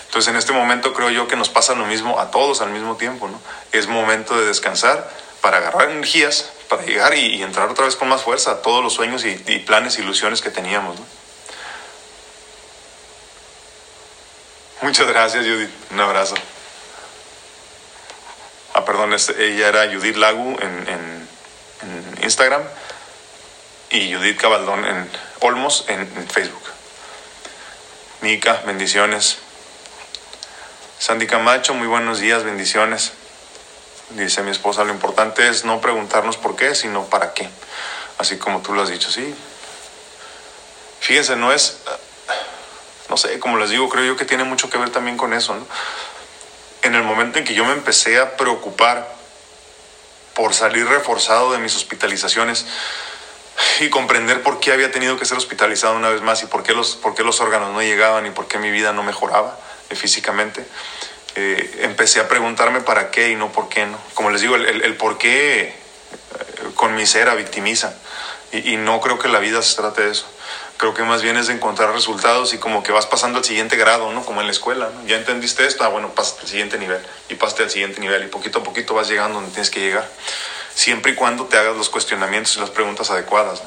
Entonces en este momento creo yo que nos pasa lo mismo a todos al mismo tiempo, ¿no? Es momento de descansar para agarrar energías para llegar y, entrar otra vez con más fuerza a todos los sueños y, y planes, ilusiones que teníamos. ¿no? Muchas gracias, Judith. Un abrazo. Perdón, ella era Judith Lagu en, en, Instagram y Judith Cabaldón en Olmos en, en Facebook. Mica, bendiciones. Sandy Camacho, muy buenos días, bendiciones. Dice mi esposa, lo importante es no preguntarnos por qué, sino para qué. Así como tú lo has dicho, sí. Fíjense, no es, no sé, como les digo, creo yo que tiene mucho que ver también con eso, ¿no? En el momento en que yo me empecé a preocupar por salir reforzado de mis hospitalizaciones y comprender por qué había tenido que ser hospitalizado una vez más y por qué los, por qué los órganos no llegaban y por qué mi vida no mejoraba eh, físicamente, eh, empecé a preguntarme para qué y no por qué no. Como les digo, el, el, por qué eh, con misera victimiza y, y no creo que la vida se trate de eso creo que más bien es de encontrar resultados y como que vas pasando al siguiente grado, ¿no? Como en la escuela, ¿no? Ya entendiste esto, ah, bueno, pásate al siguiente nivel y pásate al siguiente nivel y poquito a poquito vas llegando donde tienes que llegar, siempre y cuando te hagas los cuestionamientos y las preguntas adecuadas.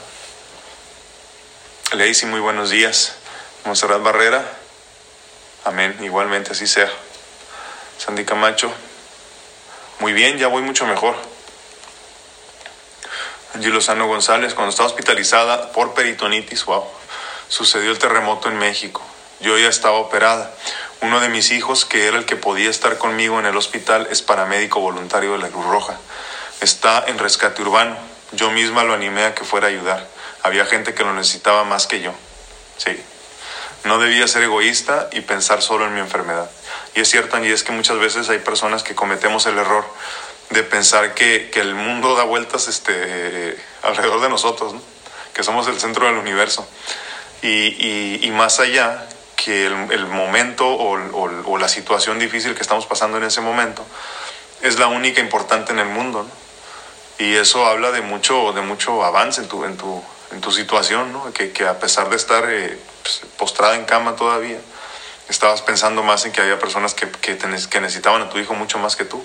¿no? Lacey, muy buenos días. Monserrat Barrera, amén, igualmente así sea. Sandy Camacho, muy bien, ya voy mucho mejor. Angie Lozano González, cuando estaba hospitalizada por peritonitis, wow, sucedió el terremoto en México. Yo ya estaba operada. Uno de mis hijos, que era el que podía estar conmigo en el hospital, es paramédico voluntario de la Cruz Roja. Está en rescate urbano. Yo misma lo animé a que fuera a ayudar. Había gente que lo necesitaba más que yo. Sí. No debía ser egoísta y pensar solo en mi enfermedad. Y es cierto, Angie, es que muchas veces hay personas que cometemos el error de pensar que, que el mundo da vueltas este, alrededor de nosotros, ¿no? que somos el centro del universo. Y, y, y más allá, que el, el momento o, o, o, la situación difícil que estamos pasando en ese momento es la única importante en el mundo. ¿no? Y eso habla de mucho, de mucho avance en tu, en tu, en tu situación, ¿no? que, que a pesar de estar eh, pues, postrada en cama todavía, estabas pensando más en que había personas que, que, te, que necesitaban a tu hijo mucho más que tú.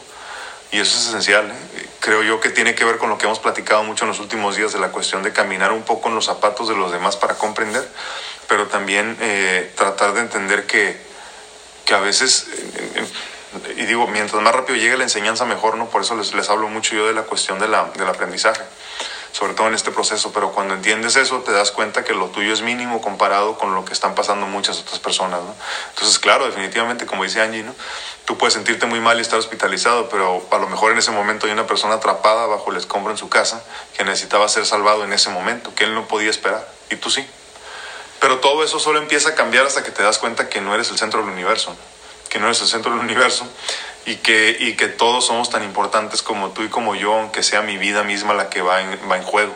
Y eso es esencial. ¿eh? Creo yo que tiene que ver con lo que hemos platicado mucho en los últimos días de la cuestión de caminar un poco en los zapatos de los demás para comprender, pero también eh, tratar de entender que, que a veces, eh, y digo, mientras más rápido llegue la enseñanza, mejor, ¿no? Por eso les, les hablo mucho yo de la cuestión de la, del aprendizaje sobre todo en este proceso, pero cuando entiendes eso te das cuenta que lo tuyo es mínimo comparado con lo que están pasando muchas otras personas, ¿no? Entonces, claro, definitivamente, como dice Angie, ¿no? Tú puedes sentirte muy mal y estar hospitalizado, pero a lo mejor en ese momento hay una persona atrapada bajo el escombro en su casa que necesitaba ser salvado en ese momento, que él no podía esperar, y tú sí. Pero todo eso solo empieza a cambiar hasta que te das cuenta que no eres el centro del universo, que no eres el centro del universo y que, y que todos somos tan importantes como tú y como yo, aunque sea mi vida misma la que va en, va en juego.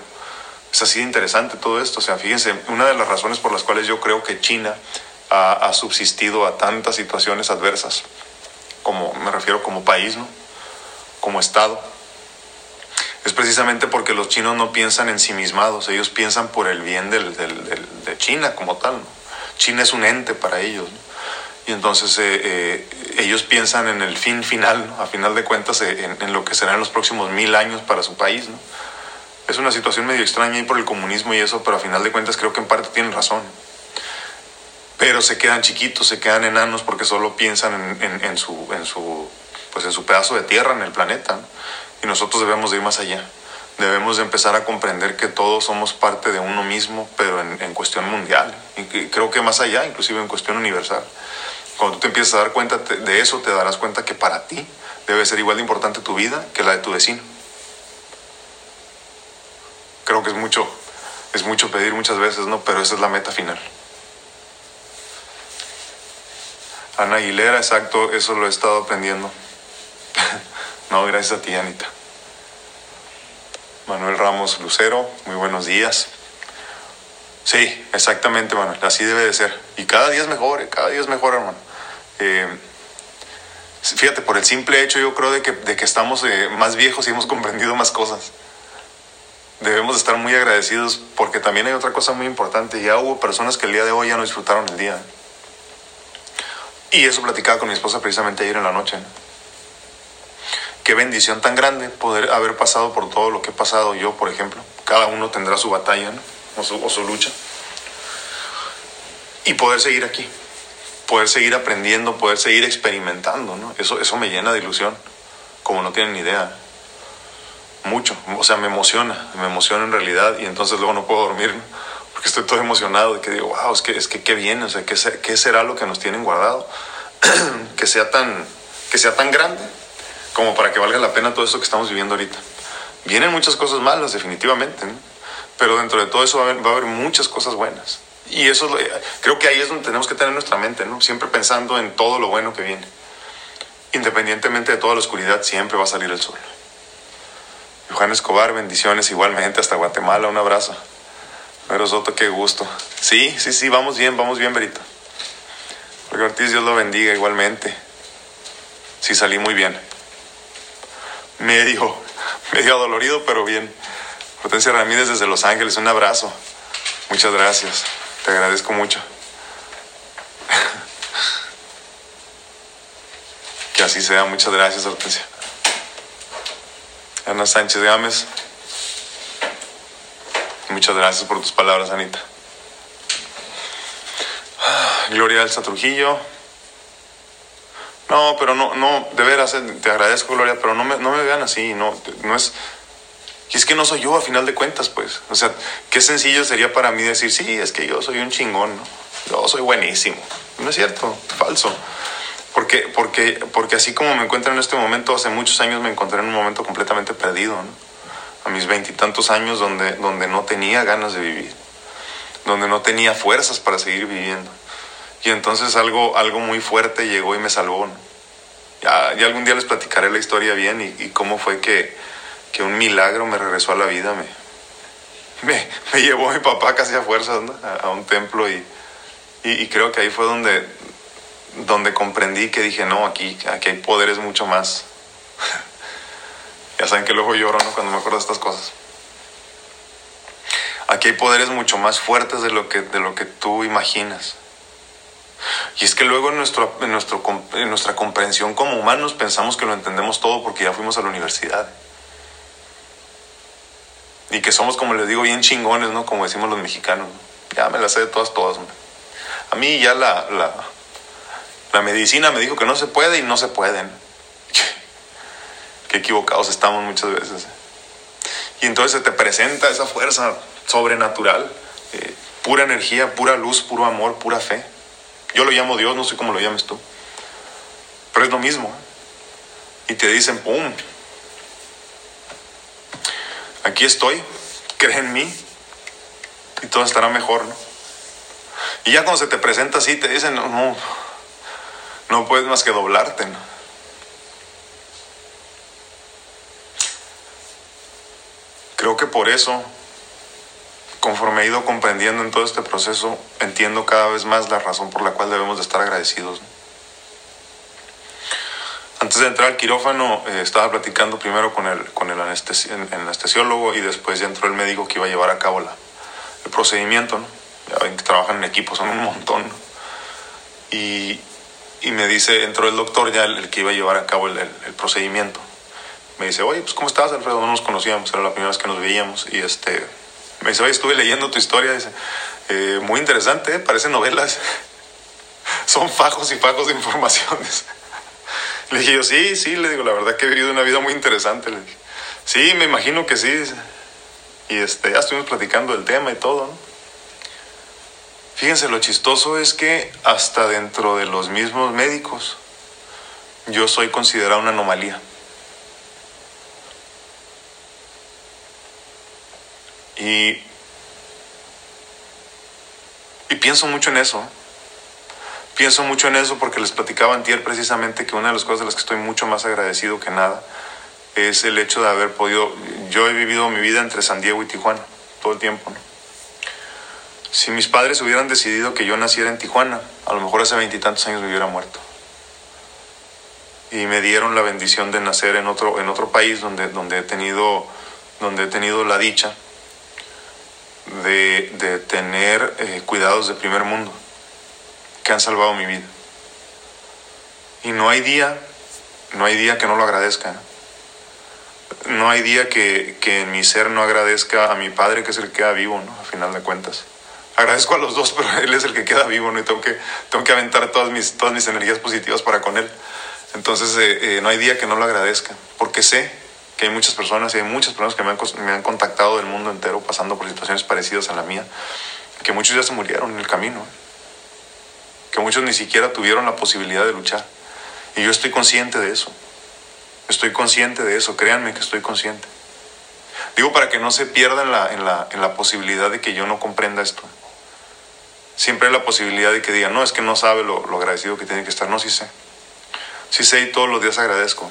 Es así de interesante todo esto. O sea, fíjense, una de las razones por las cuales yo creo que China ha, ha subsistido a tantas situaciones adversas, como me refiero como país, ¿no? como Estado, es precisamente porque los chinos no piensan en sí mismados, ellos piensan por el bien del, del, del, de China como tal. ¿no? China es un ente para ellos. ¿no? Y entonces eh, eh, ellos piensan en el fin final, ¿no? a final de cuentas, eh, en, en, lo que serán los próximos mil años para su país. ¿no? Es una situación medio extraña ahí por el comunismo y eso, pero a final de cuentas creo que en parte tienen razón. Pero se quedan chiquitos, se quedan enanos porque solo piensan en, en, en su, en, su, pues en su pedazo de tierra, en el planeta. ¿no? Y nosotros debemos de ir más allá. Debemos de empezar a comprender que todos somos parte de uno mismo, pero en, cuestión mundial. Y creo que más allá, inclusive en cuestión universal. Cuando tú te empiezas a dar cuenta de eso, te darás cuenta que para ti debe ser igual de importante tu vida que la de tu vecino. Creo que es mucho, es mucho pedir muchas veces, ¿no? Pero esa es la meta final. Ana Aguilera, exacto, eso lo he estado aprendiendo. no, gracias a ti, Anita. Manuel Ramos Lucero, muy buenos días. Sí, exactamente, Manuel, así debe de ser. Y cada día es mejor, cada día es mejor, hermano. Eh, fíjate, por el simple hecho yo creo de que, de que estamos eh, más viejos y hemos comprendido más cosas. Debemos estar muy agradecidos porque también hay otra cosa muy importante. Ya hubo personas que el día de hoy ya no disfrutaron el día. Y eso platicaba con mi esposa precisamente ayer en la noche. qué bendición tan grande poder haber pasado por todo lo que he pasado yo, por ejemplo. Cada uno tendrá su batalla o, su, o su lucha. Y poder seguir aquí, poder seguir aprendiendo, poder seguir experimentando, ¿no? Eso, eso me llena de ilusión, como no tienen ni idea. Mucho, o sea, me emociona, me emociona en realidad y entonces luego no puedo dormir, porque estoy todo emocionado de que digo, wow, es que, es que qué bien, o sea, ¿qué, qué será lo que nos tienen guardado? que, sea tan, que sea tan grande como para que valga la pena todo esto que estamos viviendo ahorita. Vienen muchas cosas malas, definitivamente, pero dentro de todo eso va a haber, muchas cosas buenas. Y eso creo que ahí es donde tenemos que tener nuestra mente, ¿no? siempre pensando en todo lo bueno que viene. Independientemente de toda la oscuridad, siempre va a salir el sol. Juan Escobar, bendiciones igualmente hasta Guatemala, un abrazo. Pero Soto, qué gusto. Sí, sí, sí, vamos bien, vamos bien, Berito. Porque Ortiz, Dios lo bendiga igualmente. Sí, salí muy bien. Medio, medio dolorido, pero bien. Hortensia Ramírez desde Los Ángeles, un abrazo. Muchas gracias. Te agradezco mucho. que así sea. Muchas gracias, Hortensia. Ana Sánchez Gámez. Muchas gracias por tus palabras, Anita. Gloria Elsa Trujillo. No, pero no, no, de veras, eh, te agradezco, Gloria, pero no me, no me vean así, no, no es... Y es que no soy yo a final de cuentas, pues. O sea, qué sencillo sería para mí decir, sí, es que yo soy un chingón, ¿no? Yo soy buenísimo. No es cierto, falso. Porque, porque, porque así como me encuentro en este momento, hace muchos años me encontré en un momento completamente perdido, ¿no? A mis veintitantos años donde, donde no tenía ganas de vivir, donde no tenía fuerzas para seguir viviendo. Y entonces algo, algo muy fuerte llegó y me salvó. ¿no? Ya, ya, algún día les platicaré la historia bien y, y cómo fue que, que, un milagro me regresó a la vida. Me, me, me llevó mi papá casi a fuerzas ¿no? a, un templo y, y, y, creo que ahí fue donde, donde comprendí que dije, no, aquí, aquí hay poderes mucho más. ya saben que luego lloro ¿no? cuando me acuerdo de estas cosas. Aquí hay poderes mucho más fuertes de lo que, de lo que tú imaginas. Y es que luego en, nuestro, en, nuestro, en nuestra comprensión como humanos pensamos que lo entendemos todo porque ya fuimos a la universidad. Y que somos, como les digo, bien chingones, ¿no? Como decimos los mexicanos. Ya me las sé de todas, todas. ¿no? A mí ya la, la, la, medicina me dijo que no se puede y no se pueden. Qué equivocados estamos muchas veces. Y entonces se te presenta esa fuerza sobrenatural, eh, pura energía, pura luz, puro amor, pura fe. Yo lo llamo Dios, no sé cómo lo llames tú. Pero es lo mismo. Y te dicen, ¡pum! Aquí estoy, cree en mí y todo estará mejor, ¿no? Y ya cuando se te presenta así, te dicen, no, no, no puedes más que doblarte, ¿no? Creo que por eso conforme he ido comprendiendo en todo este proceso, entiendo cada vez más la razón por la cual debemos de estar agradecidos. Antes de entrar al quirófano, eh, estaba platicando primero con el, con el, anestesi el, anestesiólogo y después ya entró el médico que iba a llevar a cabo la, el procedimiento. ¿no? Ya ven que trabajan en equipo, son un montón. ¿no? Y, y, me dice, entró el doctor ya, el, el que iba a llevar a cabo el, el, procedimiento. Me dice, oye, pues ¿cómo estás, Alfredo? No nos conocíamos, era la primera vez que nos veíamos. Y este, me dice, oye, estuve leyendo tu historia, dice, eh, muy interesante, ¿eh? parece novelas. Son fajos y fajos de informaciones. Le dije yo, sí, sí, le digo, la verdad que he vivido una vida muy interesante. Le dije, sí, me imagino que sí. Y este, ya estuvimos platicando del tema y todo. Fíjense, lo chistoso es que hasta dentro de los mismos médicos, yo soy considerado una anomalía. Y, y pienso mucho en eso. Pienso mucho en eso porque les platicaba antier precisamente que una de las cosas de las que estoy mucho más agradecido que nada es el hecho de haber podido... Yo he vivido mi vida entre San Diego y Tijuana todo el tiempo. Si mis padres hubieran decidido que yo naciera en Tijuana, a lo mejor hace veintitantos años me hubiera muerto. Y me dieron la bendición de nacer en otro, en otro país donde, donde, he tenido, donde he tenido la dicha de, de tener eh, cuidados de primer mundo que han salvado mi vida. Y no hay día, no hay día que no lo agradezca. no hay día que, que, en mi ser no agradezca a mi padre, que es el que queda vivo, ¿no? A final de cuentas. Agradezco a los dos, pero él es el que queda vivo, ¿no? Y tengo que, tengo que aventar todas mis, todas mis energías positivas para con él. Entonces, eh, eh, no hay día que no lo agradezca, porque sé que hay muchas personas y hay muchas personas que me han, me han contactado del mundo entero pasando por situaciones parecidas a la mía, que muchos ya se murieron en el camino, que muchos ni siquiera tuvieron la posibilidad de luchar. Y yo estoy consciente de eso. Estoy consciente de eso, créanme que estoy consciente. Digo para que no se pierda en la, en la, en la posibilidad de que yo no comprenda esto. Siempre hay la posibilidad de que digan, no, es que no sabe lo, lo agradecido que tiene que estar. No, sí sé. Sí sé y todos los días agradezco.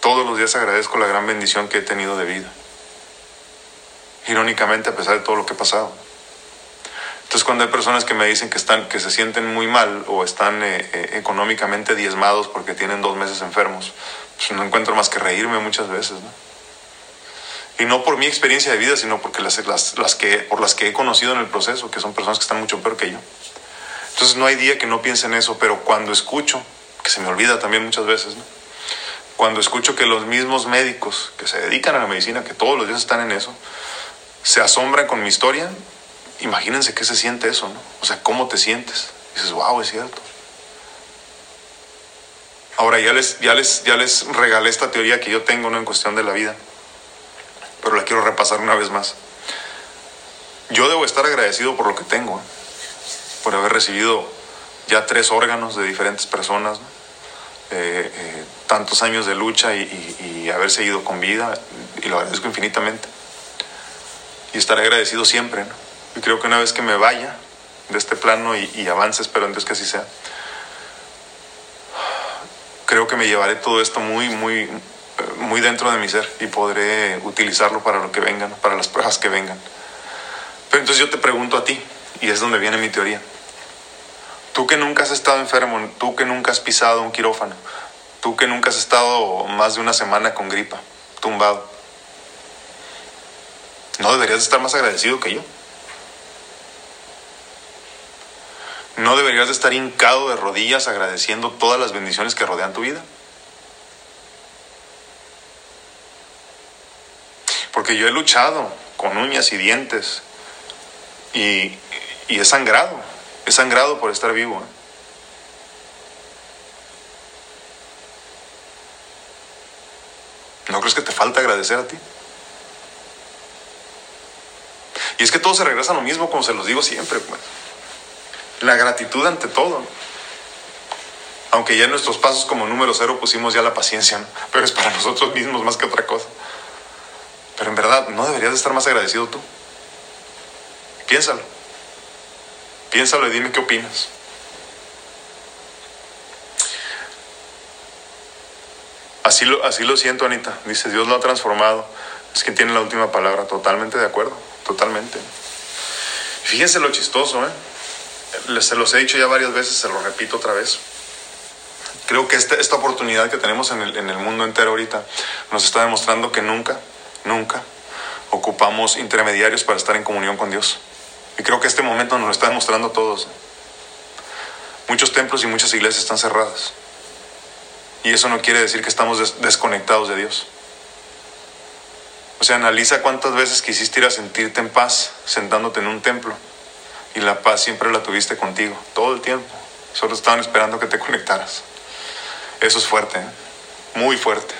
Todos los días agradezco la gran bendición que he tenido de vida. Irónicamente, a pesar de todo lo que he pasado. Entonces, cuando hay personas que me dicen que, están, que se sienten muy mal o están eh, eh, económicamente diezmados porque tienen dos meses enfermos, pues no encuentro más que reírme muchas veces. Y no por mi experiencia de vida, sino porque las, las, las, que, por las que he conocido en el proceso, que son personas que están mucho peor que yo. Entonces, no hay día que no piense en eso, pero cuando escucho, que se me olvida también muchas veces, cuando escucho que los mismos médicos que se dedican a la medicina, que todos los días están en eso, se asombran con mi historia, imagínense qué se siente eso, ¿no? O sea, ¿cómo te sientes? dices, wow, es cierto. Ahora ya les, ya, les, ya les regalé esta teoría que yo tengo, ¿no? En cuestión de la vida. Pero la quiero repasar una vez más. Yo debo estar agradecido por lo que tengo, ¿eh? por haber recibido ya tres órganos de diferentes personas, eh, eh, tantos años de lucha y, haber seguido con vida, y lo agradezco infinitamente. Y estaré agradecido siempre, ¿no? Y creo que una vez que me vaya de este plano y, avance, espero en Dios que así sea, creo que me llevaré todo esto muy, muy, muy dentro de mi ser y podré utilizarlo para lo que vengan, para las pruebas que vengan. Pero entonces yo te pregunto a ti, y es donde viene mi teoría. Tú que nunca has estado enfermo, tú que nunca has pisado un quirófano, tú que nunca has estado más de una semana con gripa, tumbado, ¿no deberías estar más agradecido que yo? ¿No deberías de estar hincado de rodillas agradeciendo todas las bendiciones que rodean tu vida? Porque yo he luchado con uñas y dientes y, y he sangrado, he sangrado por estar vivo. ¿eh? ¿No crees que te falta agradecer a ti? Y es que todo se regresa a lo mismo, como se los digo siempre. Pues. La gratitud ante todo. Aunque ya en nuestros pasos como número cero pusimos ya la paciencia, pero es para nosotros mismos más que otra cosa. Pero en verdad, ¿no deberías de estar más agradecido tú? Piénsalo. Piénsalo y dime qué opinas. Así lo, así lo siento, Anita. Dice, Dios lo ha transformado. Es que tiene la última palabra. Totalmente de acuerdo. Totalmente. Fíjense lo chistoso, ¿eh? Se los he dicho ya varias veces, se lo repito otra vez. Creo que esta, esta oportunidad que tenemos en el, en el mundo entero ahorita nos está demostrando que nunca, nunca ocupamos intermediarios para estar en comunión con Dios. Y creo que este momento nos lo está demostrando a todos. Muchos templos y muchas iglesias están cerradas. Y eso no quiere decir que estamos desconectados de Dios. O sea, analiza cuántas veces quisiste ir a sentirte en paz sentándote en un templo y la paz siempre la tuviste contigo, todo el tiempo. Solo estaban esperando que te conectaras. Eso es fuerte, ¿eh? muy fuerte.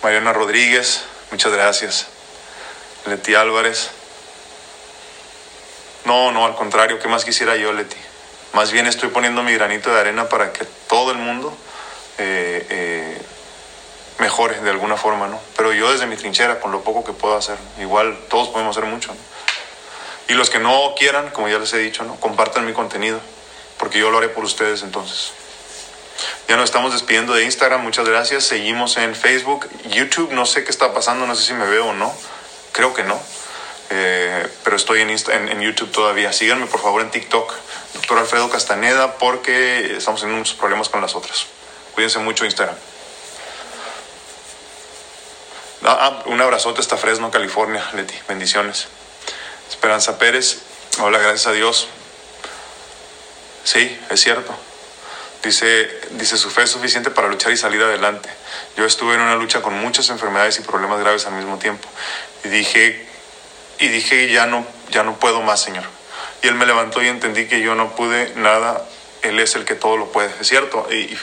Mariana Rodríguez, muchas gracias. Leti Álvarez. No, no, al contrario, ¿qué más quisiera yo, Leti? Más bien estoy poniendo mi granito de arena para que todo el mundo eh, eh, mejore de alguna forma, ¿no? Pero yo desde mi trinchera, con lo poco que puedo hacer, igual todos podemos hacer mucho, ¿no? Y los que no quieran, como ya les he dicho, ¿no? Compartan mi contenido, porque yo lo haré por ustedes entonces. Ya nos estamos despidiendo de Instagram, muchas gracias. Seguimos en Facebook, YouTube, no sé qué está pasando, no sé si me veo o no, creo que no. Eh, pero estoy en, YouTube todavía. Síganme por favor en TikTok, doctor Alfredo Castaneda, porque estamos teniendo muchos problemas con las otras. Cuídense mucho Instagram. Ah, ah, un abrazote hasta Fresno, California, Leti. Bendiciones. Esperanza Pérez. Hola, gracias a Dios. Sí, es cierto. Dice, dice, su fe es suficiente para luchar y salir adelante. Yo estuve en una lucha con muchas enfermedades y problemas graves al mismo tiempo. Y dije, y dije, ya no, ya no puedo más, Señor. Y Él me levantó y entendí que yo no pude nada. Él es el que todo lo puede, ¿es cierto? Y,